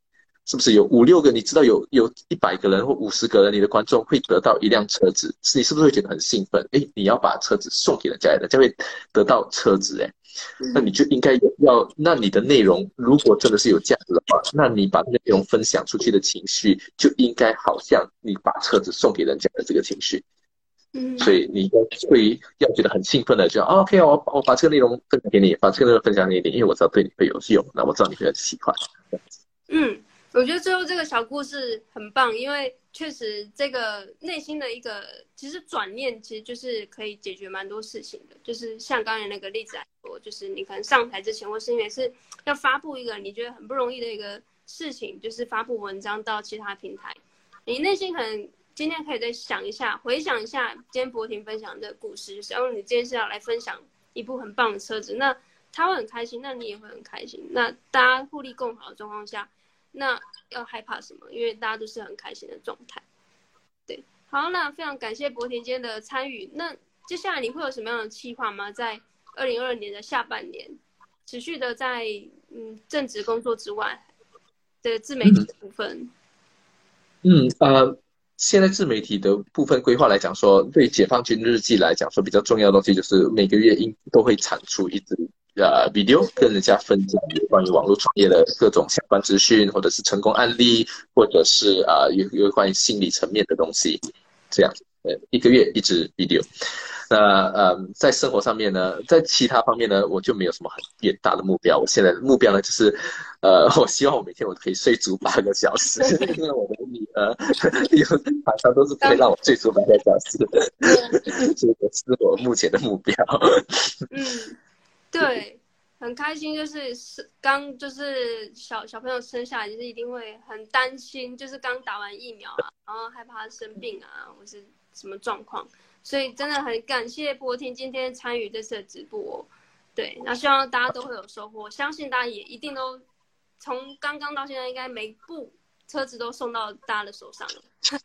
是不是有五六个？你知道有有一百个人或五十个人，你的观众会得到一辆车子，你是不是会觉得很兴奋？诶，你要把车子送给人家，人家会得到车子，诶，那你就应该要，那你的内容如果真的是有价值的话，那你把内容分享出去的情绪就应该好像你把车子送给人家的这个情绪。嗯，所以你会要觉得很兴奋的，就 OK，我我把这个内容分享给你，把这个内容分享给你，因为我知道对你会有用，那我知道你会很喜欢。嗯。我觉得最后这个小故事很棒，因为确实这个内心的一个其实转念，其实就是可以解决蛮多事情的。就是像刚才那个例子来说，就是你可能上台之前，或是因为是要发布一个你觉得很不容易的一个事情，就是发布文章到其他平台，你内心可能今天可以再想一下，回想一下今天博婷分享的故事，就是哦，你今天是要来分享一部很棒的车子，那他会很开心，那你也会很开心。那大家互利共好的状况下，那要害怕什么？因为大家都是很开心的状态。对，好，那非常感谢博田今天的参与。那接下来你会有什么样的计划吗？在二零二二年的下半年，持续的在嗯正职工作之外的自媒体的部分。嗯，嗯呃，现在自媒体的部分规划来讲说，对解放军日记来讲说比较重要的东西就是每个月应都会产出一支呃 video，跟人家分享有关于网络创业的各种相关资讯，或者是成功案例，或者是啊、有有关于心理层面的东西，这样，呃，一个月一支 video。那呃，在生活上面呢，在其他方面呢，我就没有什么很远大的目标。我现在的目标呢，就是，呃，我希望我每天我可以睡足八个小时，因为我的女儿有晚上都是可以让我睡足八个小时，这个是我目前的目标。嗯，对，很开心，就是是刚就是小小朋友生下来，就是一定会很担心，就是刚打完疫苗啊，然后害怕他生病啊，或是什么状况。所以真的很感谢博婷今天参与这次的直播哦，对，那希望大家都会有收获，相信大家也一定都从刚刚到现在，应该每部车子都送到大家的手上了，现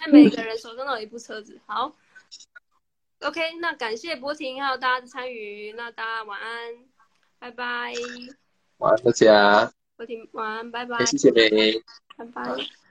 在每个人手上都有一部车子。好，OK，那感谢博婷还有大家的参与，那大家晚安，拜拜。晚安大家。博婷晚安，拜拜。谢谢你，拜拜。